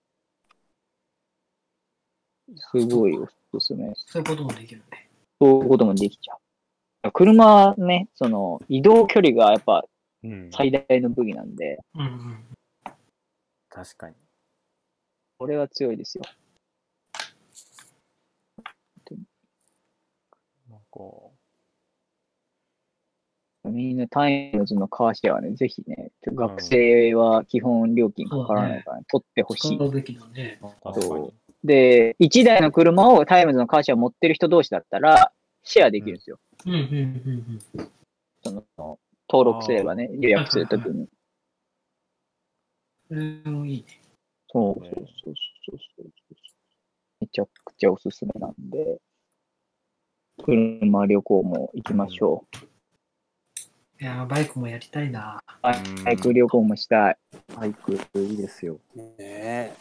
すごいおすすめです。そういうこともできるね。そういうこともできちゃう。車ね、その移動距離がやっぱうん最大の武器なんで、うんうん。確かに。これは強いですよ。なんか。みんなタイムズのカーシェアはね、ぜひね、学生は基本料金かからないから、ね。取ってほしい。使うべきだね。確かに。で、1台の車をタイムズのカーシェアを持ってる人同士だったら、シェアできるんですよ。うん。うん。うん。うん。その、登録すればね、予約するときに。それもいいね。そうそうそうそうそう。めちゃくちゃおすすめなんで、車旅行も行きましょう。いやー、バイクもやりたいな。バイク旅行もしたい。バイクいいですよ。ねえ。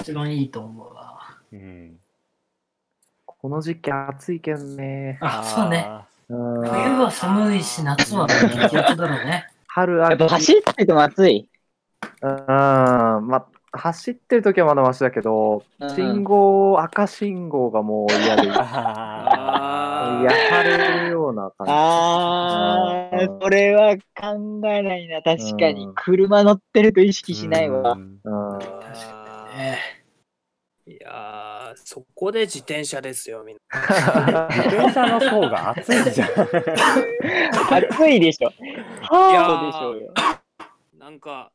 一番いいと思うな。うんこの時期暑いけどね。あ、そうね。冬は寒いし、夏は激アツだろうね。春やっぱ秋。走ってても暑い。うん。まあ、走ってる時はまだマシだけど、うん信号、赤信号がもう嫌で、[LAUGHS] ーあれるような感じ。あうんれは考えないな。確かにう。ん車乗ってると意識しないわ。うんうん。確かにね。いやー、そこで自転車ですよ、みんな。自転車の方が暑いじゃん。[LAUGHS] 暑いでしょ。ハードでしょうよ。なんか、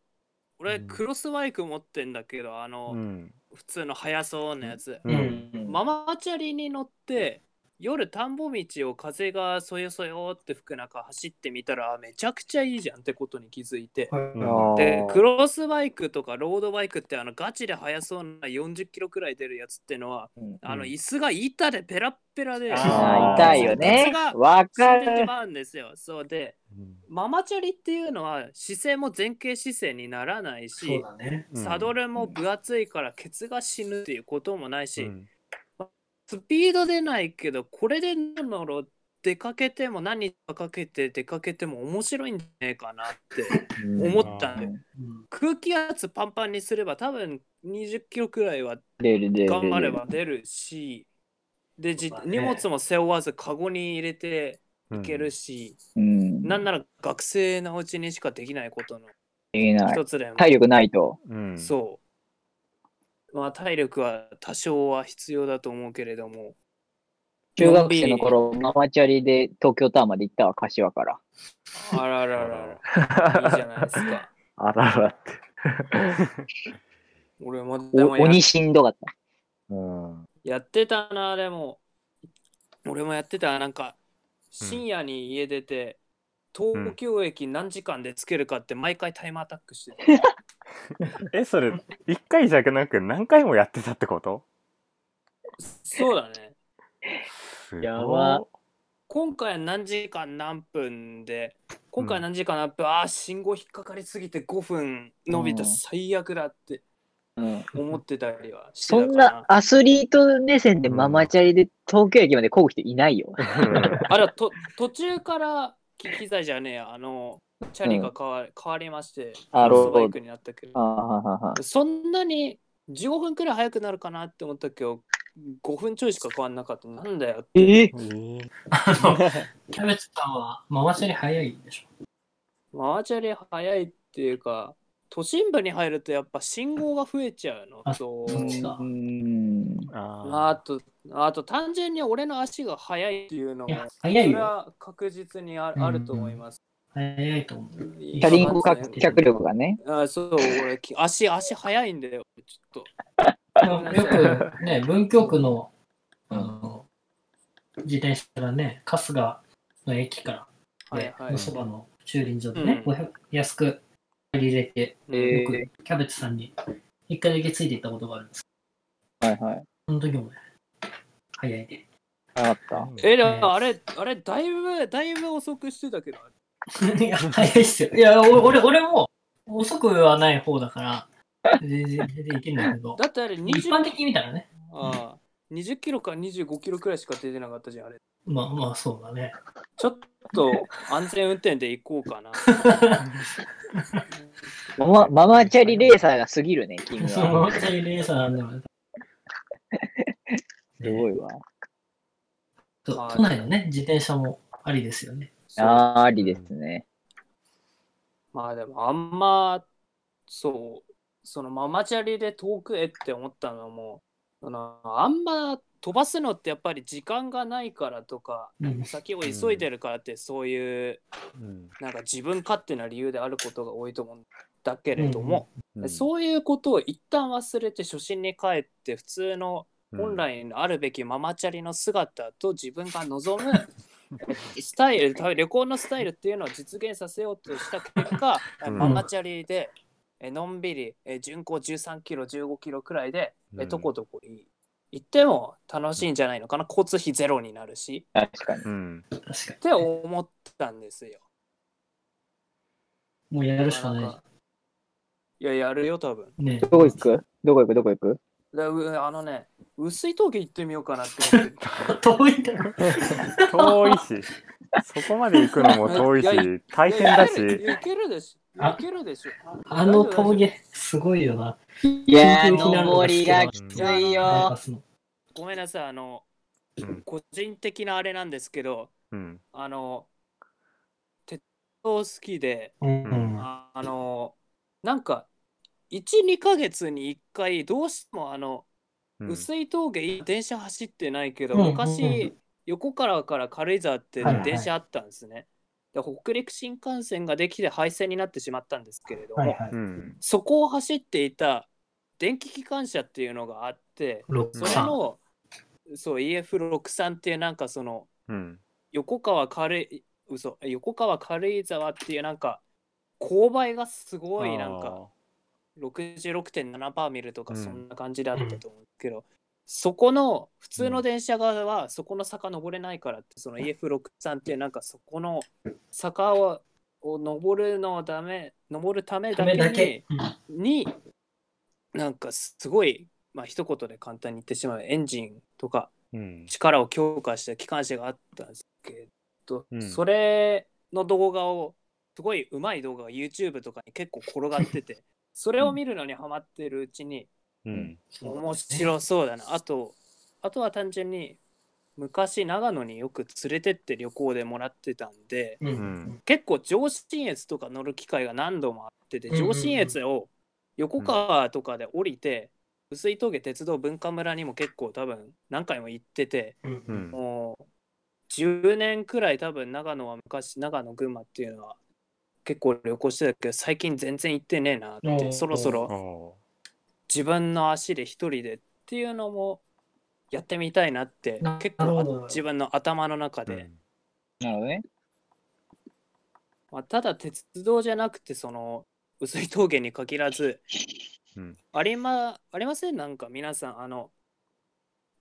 俺、うん。クロスバイク持ってんだけど、あの、うん。普通の速そうなやつ。ううんん。ママチャリに乗って、夜田んぼ道を風がそよそよって吹く中走ってみたらめちゃくちゃいいじゃんってことに気づいて。うんでクロスバイクとかロードバイクってあのガチで速そうな40キロくらい出るやつってのはうんあの椅子が板でペラッペラで痛いよね。わ死かる。んでしまうんですよ。そうでママチャリっていうのは姿勢も前傾姿勢にならないしだね。サドルも分厚いからケツが死ぬっていうこともないし、うんスピード出ないけどこれでなんだろう出かけても何かかけて出かけても面白いんじゃねえかなって思ったん空気圧パンパンにすれば多分20キロくらいは。頑張れば出るし、で、荷物も背負わずカゴに入れていけるし、うん。なんなら学生のうちにしかできないことの。一つでも、体力ないと。うんそう。まあ体力は多少は必要だと思うけれども、中学生の頃、ママチャリで東京タワーまで行ったわ、柏から。あらららら、[LAUGHS] いいじゃないですか。あららって。俺もでも鬼しんどかった。うん。やってたな、でも。俺もやってた。なんか、深夜に家出て、東京駅何時間で着けるかって毎回タイムアタックしてて。[LAUGHS] [LAUGHS] えそれ一回じゃなく何回もやってたってこと？そうだね。やば今回は何時間何分で、今回は何時間何分、ああ、信号引っかかりすぎて5分伸びた、うん最悪だってうん。思ってたりはしてそんたかなな。アスリート目線でママチャリで東京駅まで漕ぐ人いないよ。あれはと途中から機機材じゃねえや、あの、チャリが変わ,、変わりまして、ロスバイクになったけどあ、あはははそんなに15分くらい早くなるかなって思ったけど、5分ちょいしか変わんなかった。なんだよって。ええーあの、キャベツさんは回しに早いんでしょ。マーチャリ早いっていうか、都心部に入るとやっぱ信号が増えちゃうのあと、そっちかうん。ああと、あと単純に俺の足が速いっていうのもいや、、早いよ。それは確実にあると思います。早いと思う。チャリンコか脚力がね。あそう、俺、き足、足速いんだよ、ちょっと。よくね、[LAUGHS] 文京区のあの自転車がね、春日の駅から、ねはいはいのそばの駐輪場でね、うん500安く借り入れて、えーよくキャベツさんに一回だけついていったことがあるんです。はいはい。その時もね、早いで。あった。え、でもあれ、あれ、だいぶ、だいぶ遅くしてたけど。[LAUGHS] いや、早いっすよ。いや、お俺俺も遅くはない方だから、全然全然いけるんだけど、だってあれ一20、般的に見たらね、ああ20キロか25キロくらいしか出てなかったじゃん、あれ。まあまあそうだね。ちょっと安全運転で行こうかな。[LAUGHS] ママママチャリレーサーが過ぎるね、君そは。[LAUGHS] のチャリレーサーなんでもね。すごいわ。都内のね、自転車もありですよね。あーありですね。まあでもあんま、そう、そのママチャリで遠くへって思ったのも、そのあんま飛ばすのってやっぱり時間がないからとか、うん。先を急いでるからってそういううん。なんか自分勝手な理由であることが多いと思うんだけれども、うん。そういうことを一旦忘れて初心に帰って普通の本来のあるべきママチャリの姿と自分が望むスタイル旅行のスタイルっていうのを実現させようとした結果、うん。ママチャリでえのんびりえ巡航13キロ15キロくらいでえうん。どこどこに行っても楽しいんじゃないのかな。交通費ゼロになるし。確かに。うん。確かって思ったんですよ。に。もうやるしかない。いややるよ多分。ねどこ行く？どこ行く？どこ行く？あのね薄い峠行ってみようかなって思ってる。[LAUGHS] 遠いんだろ。[LAUGHS] 遠いしそこまで行くのも遠いしい大変だしいけるでしょ。あいけるでしょ。あの峠、すごいよな。いや登りが来きついよごめんなさい、あの、うん個人的なあれなんですけど、うんあの、鉄道好きで、うんうんああの、なんか、1、2ヶ月に1回、どうしてもあの、うん薄い峠、今電車走ってないけど、うんうんう昔ん、横からから軽井沢ってはいはい電車あったんですね。で北陸新幹線ができて廃線になってしまったんですけれども、はいはい。うんそこを走っていた電気機関車っていうのがあって、それ。の、そう、EF63 っていうなんかその、うん横川軽い、嘘、横川軽井沢っていうなんか、勾配がすごいなんか、66.7%見るとかうん。そんな感じだったと思うけど、そこの普通の電車側はそこの坂登れないからって、その EF63 っていうなんかそこの坂をを登るのため、登るためただけにめだけ。になんかすごい、まあ一言で簡単に言ってしまうエンジンとかうん。力を強化した機関車があったんですけど、うん。それの動画をすごいうまい動画が YouTube とかに結構転がっててそれを見るのにハマってるうちにうん。面白そうだな。あとあとは単純に昔長野によく連れてって旅行でもらってたんでうん。結構上信越とか乗る機会が何度もあってて上信越を横川とかで降りて薄い峠鉄道文化村にも結構多分何回も行っててうん。う。ん。もう10年くらい多分長野は昔長野群馬っていうのは結構旅行してたけど最近全然行ってねえなってそろそろお自分の足で一人でっていうのもやってみたいなってな結構自分の頭の中ーで、なるほどね。まあ、ただ鉄道じゃなくてその薄い峠に限らずうん。ありまありません？なんか皆さんあの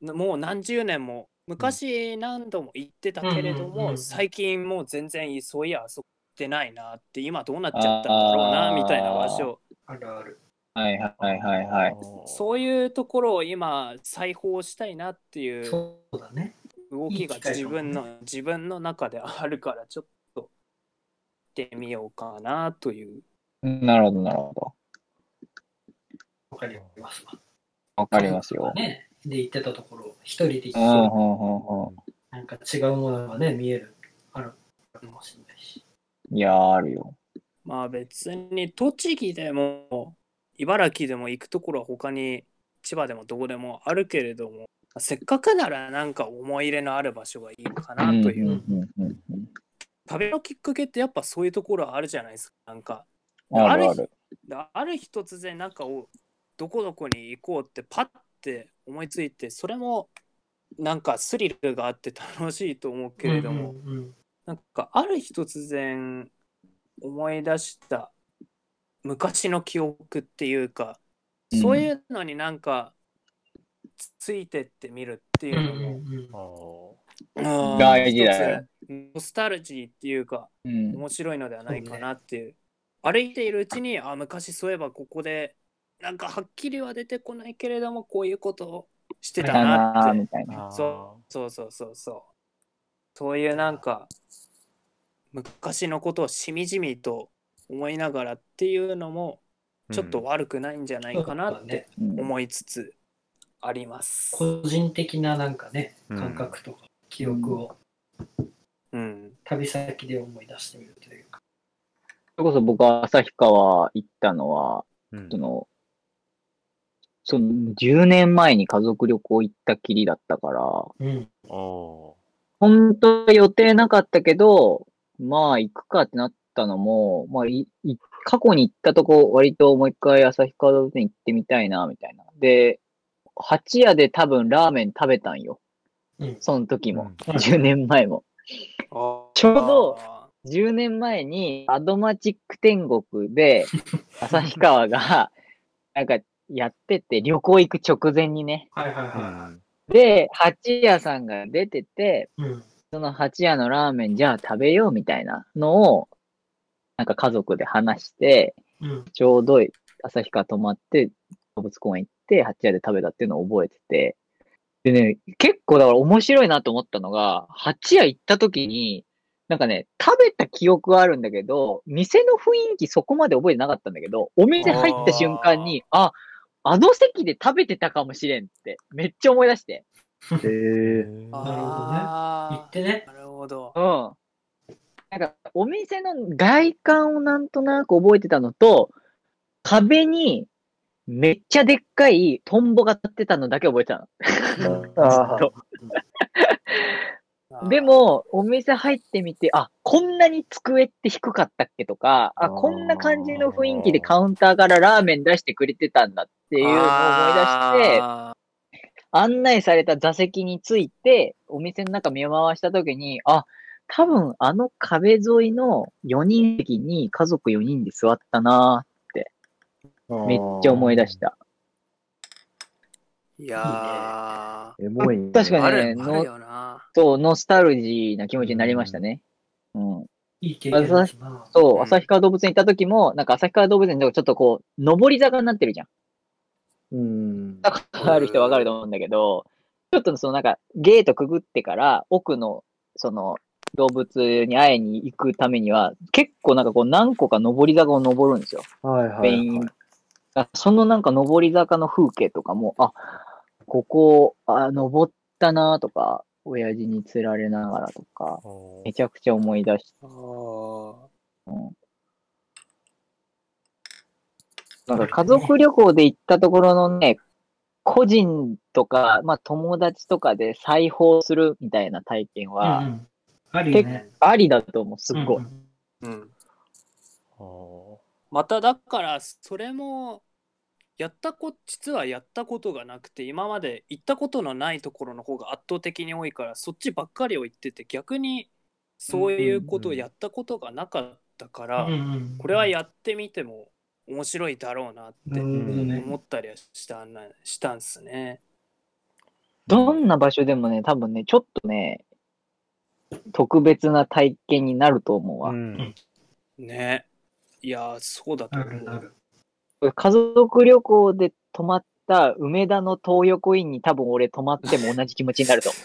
もう何十年も昔何度も行ってたけれども、最近もう全然そういやあそこ行ってないなって今どうなっちゃったんだろうなみたいな場所あるある。はいはいはいはいはい。そういうところを今再訪したいなっていうそうだね。動きが自分の自分の中であるからちょっと行ってみようかなというなるほどなるほど。わかりますわ。わかりますよ。ね。で、行ってたところ、一人で行って。なんか違うものがね、見える。あるかもしれないし。いやー、あるよ。まあ別に栃木でも茨城でも行くところは他に千葉でもどこでもあるけれどもせっかくならなんか思い入れのある場所がいいかなという、うんうんうんうん旅のきっかけってやっぱそういうところあるじゃないですかなんかうん。あるある。である日突然なんかをどこどこに行こうってパッて思いついてそれもなんかスリルがあって楽しいと思うけれども、うんうんなんかある日突然思い出した昔の記憶っていうか、うんそういうのになんかつついてってみるっていうのも、うん大事だよノスタルジーっていうかうん。面白いのではないかなっていう歩いているうちにあ昔そういえばここでなんかはっきりは出てこないけれどもこういうことをしてたかなってなーみたいな。ーそそうそうそうそう。そういうなんか昔のことをしみじみと思いながらっていうのもちょっと悪くないんじゃないかなって思いつつあります。個人的ななんかね、うん感覚とか記憶をうん。旅先で思い出してみるというか。それこそ僕は旭川行ったのは、うんその、その10年前に家族旅行行ったきりだったから、うん。お本当は予定なかったけど、まあ行くかってなったのも、まあい、い過去に行ったとこ、割ともう一回旭川動物園行ってみたいな、みたいな。で、八屋で多分ラーメン食べたんよ。うんその時も。うん10年前も。あちょうど10年前にアドマチック天国で、[LAUGHS] 旭川が、なんかやってて、旅行行く直前にね。はいはいうんはで、八屋さんが出てて、い。うん。その八屋のラーメンじゃあ食べようみたいなのを、なんか家族で話して、うん。ちょうど旭川泊まって、動物公園行って、八屋で食べたっていうのを覚えてて、でね、結構だから面白いなと思ったのが、八屋行った時に、なんかね、食べた記憶はあるんだけど、店の雰囲気そこまで覚えてなかったんだけど、お店入った瞬間に、あ、あの席で食べてたかもしれんって、めっちゃ思い出して。えー、あ行ってねー。なるほど。うん。なんか、お店の外観をなんとなく覚えてたのと、壁にめっちゃでっかいトンボが立ってたのだけ覚えてたの。あー [LAUGHS] ずっとでも、お店入ってみて、あ、こんなに机って低かったっけとか、あ、あーこんな感じの雰囲気でカウンターからラーメン出してくれてたんだっていうのを思い出して、あ案内された座席について、お店の中見回したときに、あ、多分あの壁沿いの4人席に家族4人で座ったなめっちゃ思い出した。ーいやエモいね。ー、あ確かにね、るあるのよな。そう、ノスタルジーな気持ちになりましたね。うん。いい経験ですな。そうう、ん旭川動物園行った時も、なんか旭川動物園のとこちょっとこう、上り坂になってるじゃん。うん。だからある人わかると思うんだけど、ちょっとそのなんか、ゲートくぐってから、奥の、その、動物に会いに行くためには、結構なんかこう、何個か上り坂を登るんですよ。はいはい、メイン。あそのなんか上り坂の風景とかも、あ、ここ、あ、登ったなとか、親父に釣られながらとか、めちゃくちゃ思い出しあーた。うんなんか家族旅行で行ったところのね、個人とか、まあ友達とかで裁縫するみたいな体験うんは、うん。あるよね。ありだと思う、すっごい。うんうんまただからそれもやったこ実はやったことがなくて今まで行ったことのないところの方が圧倒的に多いからそっちばっかりを言ってて逆にそういうことをやったことがなかったから、うんうんこれはやってみても面白いだろうなって。思ったりはしたんなしたんすね。どんな場所でもね、多分ね、ちょっとね、特別な体験になると思うわ。うんね。いやーそうだとあ思う。家族旅行で泊まった梅田の東横インに多分俺泊まっても同じ気持ちになると思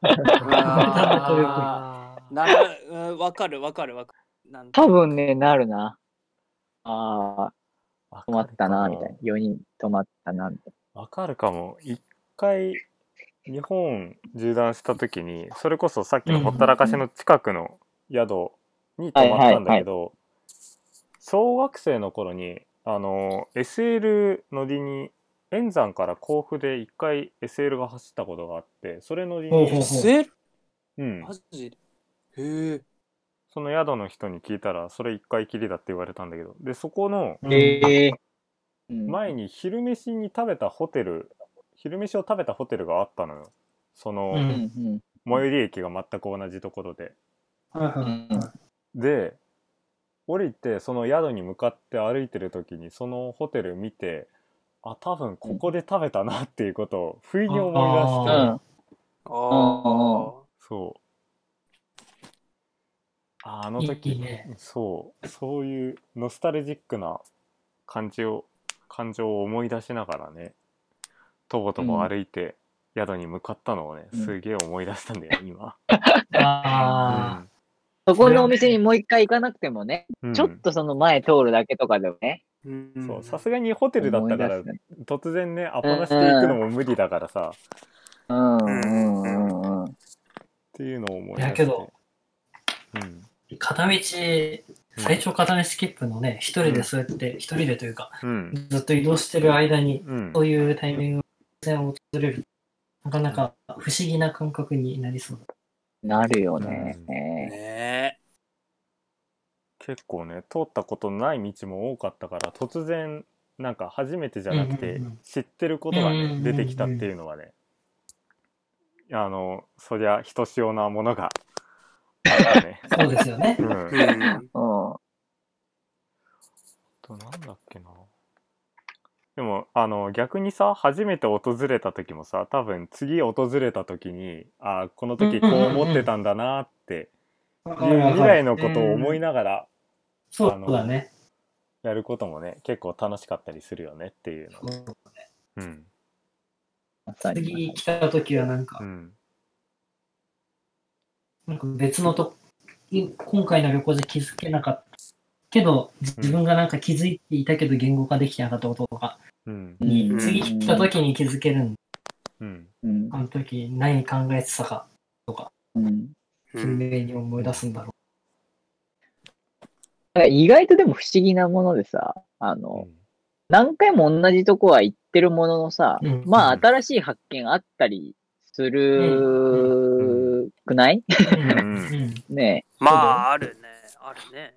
うんわかるわかるわかる。なんう。多分ね、なるな。ああ、わ泊まったな、かるかみたいな。4人泊まったな、みたいわかるかも。一回、日本縦断した時に、それこそさっきのほったらかしの近くの宿に泊まったんだけど、小学生の頃に、あの、SL 乗りに、円山から甲府で一回 SL が走ったことがあって、それ乗りに、ほうん。マ、ジで？へえ。その宿の人に聞いたら、それ一回きりだって言われたんだけど、で、そこの前に昼飯に食べたホテル、昼飯を食べたホテルがあったのよ。その、最寄り駅が全く同じところで。で、降りてその宿に向かって歩いてる時にそのホテル見て、あ、多分ここで食べたなっていうことを不意に思い出して、うん。ああ。そう。ああの時いいね。そう、そういうノスタルジックな感じを、感情を思い出しながらね、とぼとぼ歩いて宿に向かったのをね、うん。すげえ思い出したんだよ、今。[LAUGHS] あそこのお店にもう一回行かなくてもね、うんちょっとその前通るだけとかでもね、さすがにホテルだったから突然ね、アポなしで行くのも無理だからさ、うんうんうんうん。っていうのを思い出して。いやけどうん。あ。片道、最長片道スキップのね、一人でそうやって、一人でというか、うん。ずっと移動してる間に、うん。そういうタイミングで訪れる。なかなか不思議な感覚になりそうだ。なるよね。うんね結構ね通ったことない道も多かったから突然なんか初めてじゃなくて知ってることがね出てきたっていうのはねあのそりゃひとしおなものがあったね。[LAUGHS] そうですよねう。ん、うんうん。となんだっけなでもあの逆にさ初めて訪れた時もさ多分次訪れた時にあこの時こう思ってたんだなっていう未来のことを思いながらそうだね。やることもね結構楽しかったりするよねっていうの。そううん。まさに次来た時はなんかう、ん。なんか別のと、い今回の旅行で気づけなかった。けど、自分がなんか気づいていたけど言語化できてなかったこととか。うん。に、うん。次来た時に気づけるん。うん。うん。あの時何考えてたかとか、うん。鮮明に思い出すんだろなんか意外とでも不思議なものでさ、あの、何回も同じとこは行ってるもののさ、うんまあ新しい発見あったりするくない、う。うん。うんうん。ねえまあ、あるね。あるね。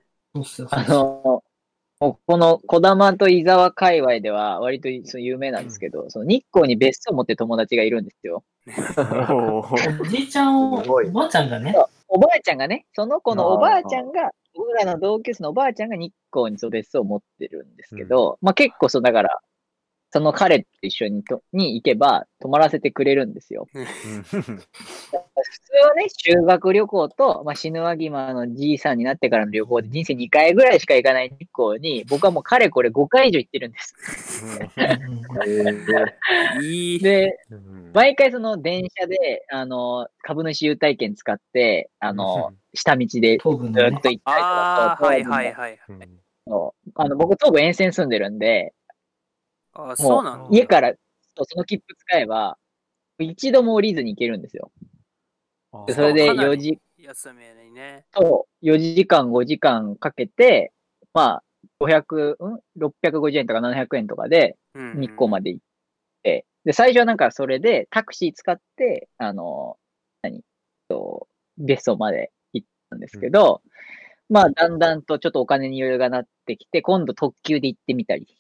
あの、この小玉と伊沢界隈では割とその有名なんですけど、その日光に別荘を持ってる友達がいるんですよ。おじいちゃんを、おばあちゃんがね、おばあちゃんがね、その子のおばあちゃんが、僕らの同級生のおばあちゃんが日光にそう別荘を持ってるんですけど、まあ結構そうだから、その彼と一緒にとに行けば泊まらせてくれるんですよ。うん普通はね、修学旅行と、まあ、死ぬわぎまのじいさんになってからの旅行で人生2回ぐらいしか行かない日光に、僕はもうかれこれ5回以上行ってるんです。[LAUGHS] で、うん毎回その電車で、あの、株主優待券使って、あの、下道でずっと。行ったりとかああ、はいはいはい。うんそうあの、僕東部沿線住んでるんで、あそうなんだ。家からそうその切符使えば、一度も降りずに行けるんですよ。それでかなり4時、休みにね。と4時間5時間かけて、まあ、500、ん ?650 円とか700円とかでうん日光まで行って、で、最初はなんかそれでタクシー使って、あの、何？と、別荘まで行ったんですけど、まあ、だんだんとちょっとお金に余裕がなってきて、今度特急で行ってみたり。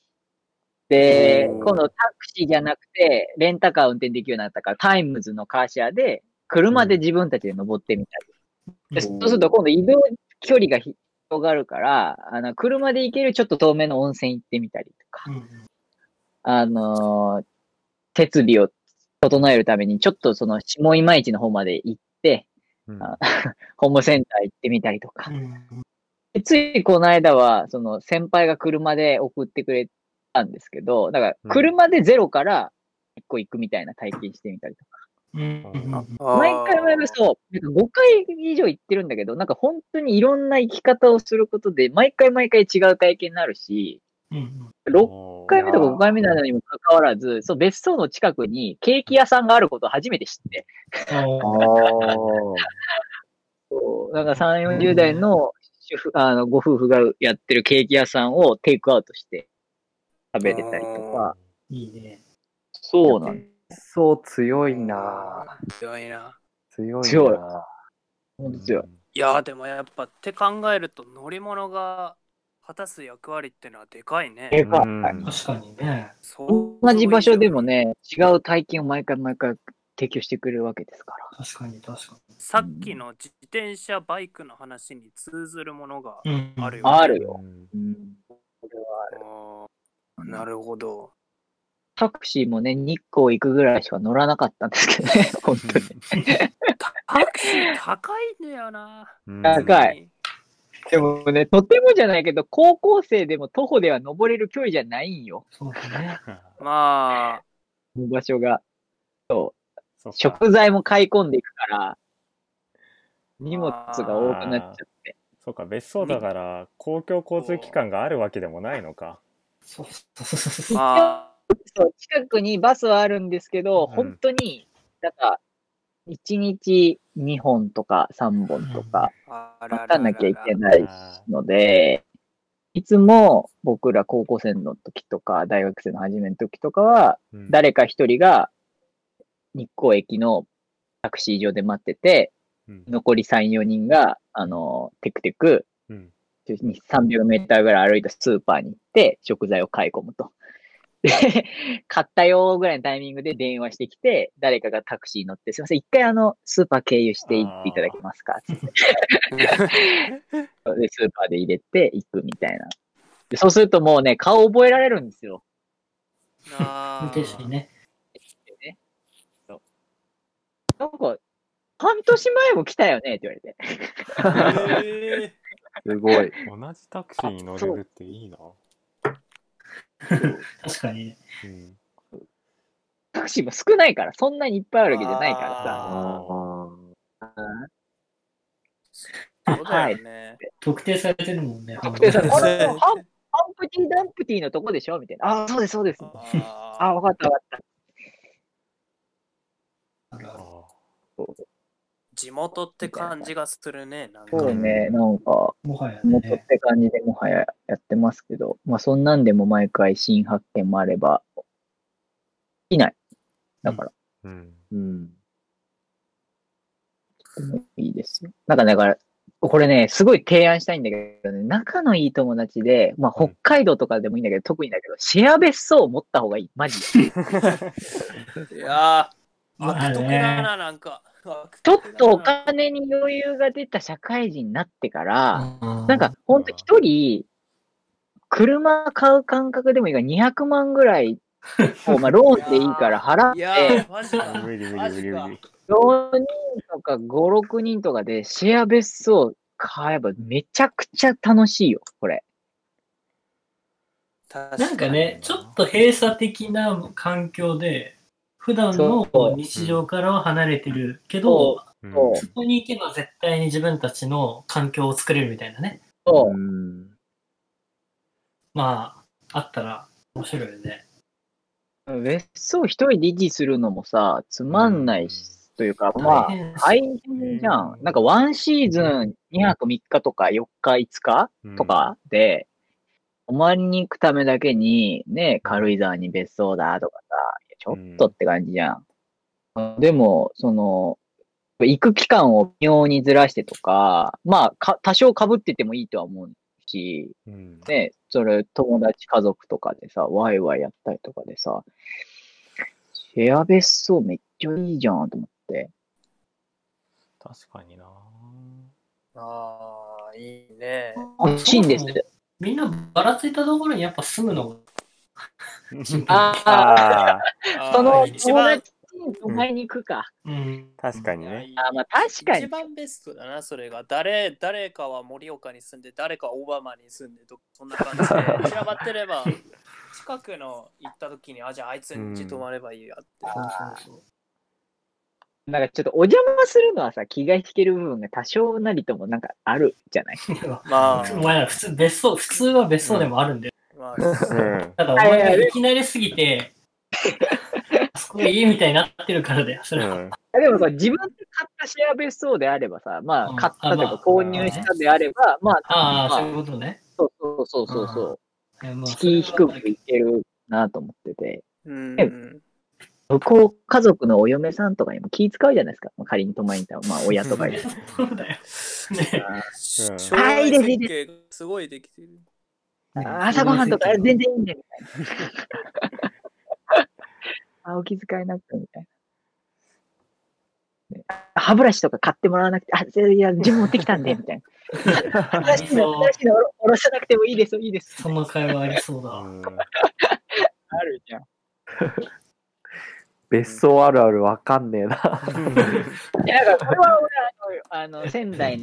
で、今度タクシーじゃなくて、レンタカー運転できるようになったから、タイムズのカーシェアで、車で自分たちで登ってみたり。でそうすると今度移動距離が広がるから、あの、車で行けるちょっと遠めの温泉行ってみたりとか。うんあのー設備を整えるために、ちょっとその下今市の方まで行って、うんあ [LAUGHS] ホームセンター行ってみたりとか。うんでついこの間は、その先輩が車で送ってくれたんですけど、だから車でゼロから一個行くみたいな体験してみたりとか。毎回毎回そう、なんか5回以上行ってるんだけど、なんか本当にいろんな生き方をすることで、毎回毎回違う体験になるし、うん6おー回目とか5回目なのにもかかわらず、そう、別荘の近くにケーキ屋さんがあることを初めて知って、[LAUGHS] なんか3、40代の主婦、あの、ご夫婦がやってるケーキ屋さんをテイクアウトして食べれたりとか、いいね。そうなんそう強いな強いな。強いな強い強い。いや、でもやっぱって考えると乗り物が果たす役割ってのはでかいね。でかいうん確かにね。同じ場所でも。ね、違う体験を毎回毎回提供してくれるわけですから。確かに確かさっきの自転車、バイクの話に通ずるものがに。うんあるよ、あるよ。うんうん。これはある。なるほど。タクシーもね、日光行くぐらいしか乗らなかったんですけどね、本当に。タクシー高いんだよな。うん高い。でもね、とてもじゃないけど、高校生でも徒歩では登れる距離じゃないんよ。そうだね。まあ、この場所が。そう。食材も買い込んでいくから、荷物が多くなっちゃって。そうか別荘だから公共交通機関があるわけでもないのかそう。そうそうそう。まそう、近くにバスはあるんですけど、うん。本当に、なんか、1日2本とか3本とかあ、あ待たなきゃいけい。ないので、いつも僕ら高校生の時とか、大学生の初めの時とかは、うん。誰か一人が日光駅のタクシー場で待ってて、うん。残り3、4人が、あの、テクテクうん300メーターぐらい歩いたスーパーに行って、食材を買い込むと。で、[LAUGHS] 買ったよぐらいのタイミングで電話してきて、誰かがタクシーに乗って、すいません、一回あの、スーパー経由して行っていただけますか？つって。[LAUGHS] で、スーパーで入れて行くみたいな。でそうするともうね、顔覚えられるんですよ。運あー転手にね。なんか、半年前も来たよねって言われて。え [LAUGHS] すごい。[LAUGHS] 同じタクシーに乗れるっていいな。確かにね。うん。タクシーも少ないから、そんなにいっぱいあるわけじゃないからさ。ああーそうだよね。特定されてるもんね。特定されてほんとあれハンハンプティ・ダンプティのとこでしょ？みたいな。ああ、そうです、そうです。ああ、あわかった、わかった。あ地元って感じがするね。なんかそうね、なんか、もはや元っね。て感じでもはややってますけど、まあそんなんでも毎回新発見もあれば、いない。だから、ーうん。うん。いいですよ。なんかだから、これね、すごい提案したいんだけどね、仲のいい友達で、まあ北海道とかでもいいんだけど、特にだけど、シェア別荘を持った方がいい。マジで。[LAUGHS] いやー、まあね悪徳だな、なんか。ちょっとお金に余裕が出た社会人になってから、ななんか、ほんと一人、車買う感覚でもいいから200万ぐらいを、[LAUGHS] まあ、ローンでいいから払ってー、、マジか。無理無理マジか無理無理。4人とか5、6人とかでシェア別荘買えばめちゃくちゃ楽しいよ、これ。なんかね、ちょっと閉鎖的な環境で、普段の日常からは離れてるけど、うんそうそこに行けば絶対に自分たちの環境を作れるみたいなね。そうう。ん。まあ、あったら面白いよね。別荘一人で維持するのもさ、つまんないし、というか、まあ、大変大変じゃん。なんかワンシーズン2泊3日とか4日5日とかで、泊まりに行くためだけに、ね、軽井沢に別荘だとかさ、ちょっとって感じじゃん。でも、その、行く期間を微妙にずらしてとか、まあ、か多少被っててもいいとは思うし、うんね、それ友達家族とかでさ、ワイワイやったりとかでさ、シェア別荘めっちゃいいじゃんと思って。確かにな。ああ、いいね。欲しいんです。みんなばらついたところにやっぱ住むのが [LAUGHS] ああ、その友達に泊まりに行くか。うん。確かにね。あまあ確かに一。番ベストだな、それが。誰誰かは盛岡に住んで、誰かはオバマに住んでと、そんな感じで [LAUGHS] 散らばってれば、近くの行った時に、あ、じゃああいつに家泊まればいいやって。そうそうそう。なんかちょっとお邪魔するのはさ、気が引ける部分が多少なりともなんかあるじゃない？[LAUGHS] まあ、お前ら普通別荘、普通は別荘でもあるんだよ。まあ、うん。ただお前がいきなりすぎて、あそこが家みたいになってるからだよ。それは。うんでもさ、自分で買ったシェア別荘であればさ、まあ、うん買ったとか購入したであれば、まあ、ああ、まあそういうことね。そうそうそうそう敷居低くいけるなと思ってて。うん。え向こう家族のお嫁さんとかにも気使うじゃないですか。まあ、仮に泊まりに行ったら、まあ親とかに。[LAUGHS] そうだよ。ねうん将来設計がすごいできてる。あ朝ごはんとか全然いいんだよ、みたいな。あ、お気遣いなくみたいな。ね歯ブラシとか買ってもらわなくて、あ、いや、自分持ってきたんで、[LAUGHS] みたいな。歯ブラシの、歯ブラシのおろさなくてもいいです、いいです。その会話ありそうだあるじゃん。別荘あるあるわかんねえな。いや、だからこれは俺、あの、あの仙台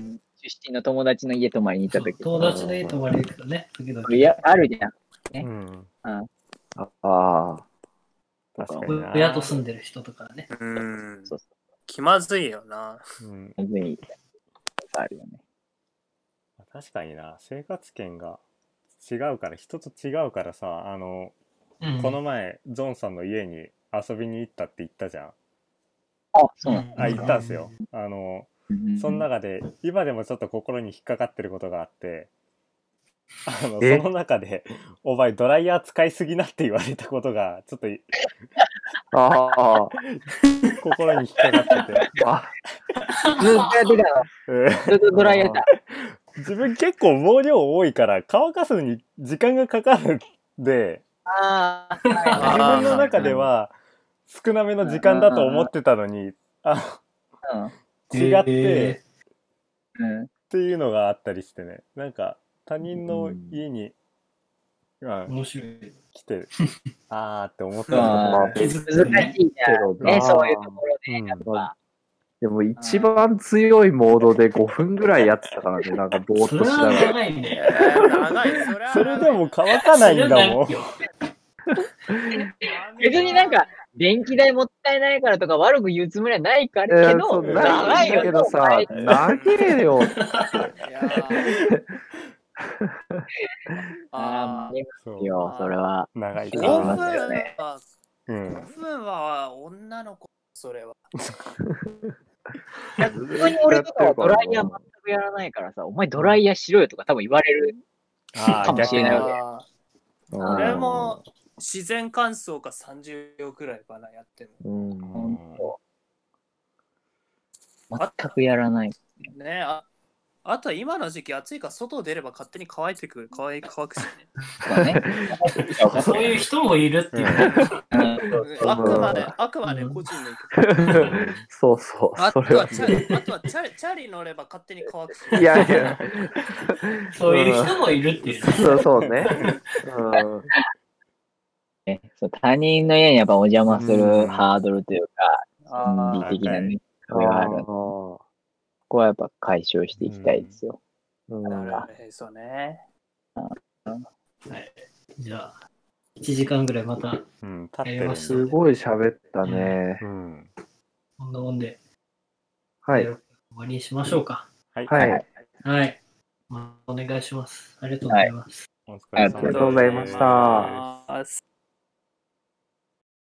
出身の友達の家泊まりに行った時友達で泊まれるけどね。時々いや、あるじゃん。うん。ああ確かにな。親と住んでる人とかね。うんそう。気まずいよな。うんむずい。あるよね。確かにな。生活圏が違うから、人と違うからさ、あの、うんこの前、ゾンさんの家に遊びに行ったって言ったじゃん。あ、そうなの。あ、行ったんすよ。あの、うんその中で、今でもちょっと心に引っかかってることがあって、あの、え？その中で、お前ドライヤー使いすぎなって言われたことが、ちょっとああ。心に引っかかってて。あずっとやってたわ。うんずっとドライヤーだ。自分結構毛量多いから乾かすのに時間がかかるんでああ、自分の中では少なめの時間だと思ってたのにあ違って、うん。うん。っていうのがあったりしてねなんか他人の家に、まあ面白い。来て [LAUGHS] あーって思ったまあのまあ気づ別く難しい。ね、なそういうところで、うんやっぱ。でも一番強いモードで5分ぐらいやってたからね、なんかぼーっとしながら。長いね。長い、それはそれでも乾かないんだもん [LAUGHS] 別になんか、電気代もったいないからとか悪く言うつもりはないかえらけど、長ないよけどさ、はい長えよ。いやーああー、そうよ、それは。長いー5そうなんかだよねうん。5分は女の子、それは。[LAUGHS] 逆に俺とかはドライヤー全くやらないからさ、お前ドライヤーしろよとか多分言われる。かもしれない逆にあー。うん俺も自然乾燥が30秒くらいかな、やっても。うんほんと全くやらない。ねああとは今の時期暑いから外出れば勝手に乾いてくる。乾い乾くしね。そうね。[LAUGHS] そういう人もいるっていう。うんあくまで、あくまで個人の意見。[LAUGHS] そうそう、あとはチャリ、あとはチャリ、チャリ乗れば勝手に乾くし。いやいや、そういう人もいるっていう。そうそうね。うんねそう他人の家にやっぱお邪魔すうんるハードルというか、あ心理的なね、あ壁がある。ーここはやっぱ解消していきたいですよ。うんあ、なるほどそうね。はい。じゃあ、1時間ぐらいまた、うん立ってるんだやりましたすごい喋ったね。うんこんなもんで、はい。終わりにしましょうか。はい、はい。はい。まあ、お願いします。ありがとうございます。お疲ありがとうございました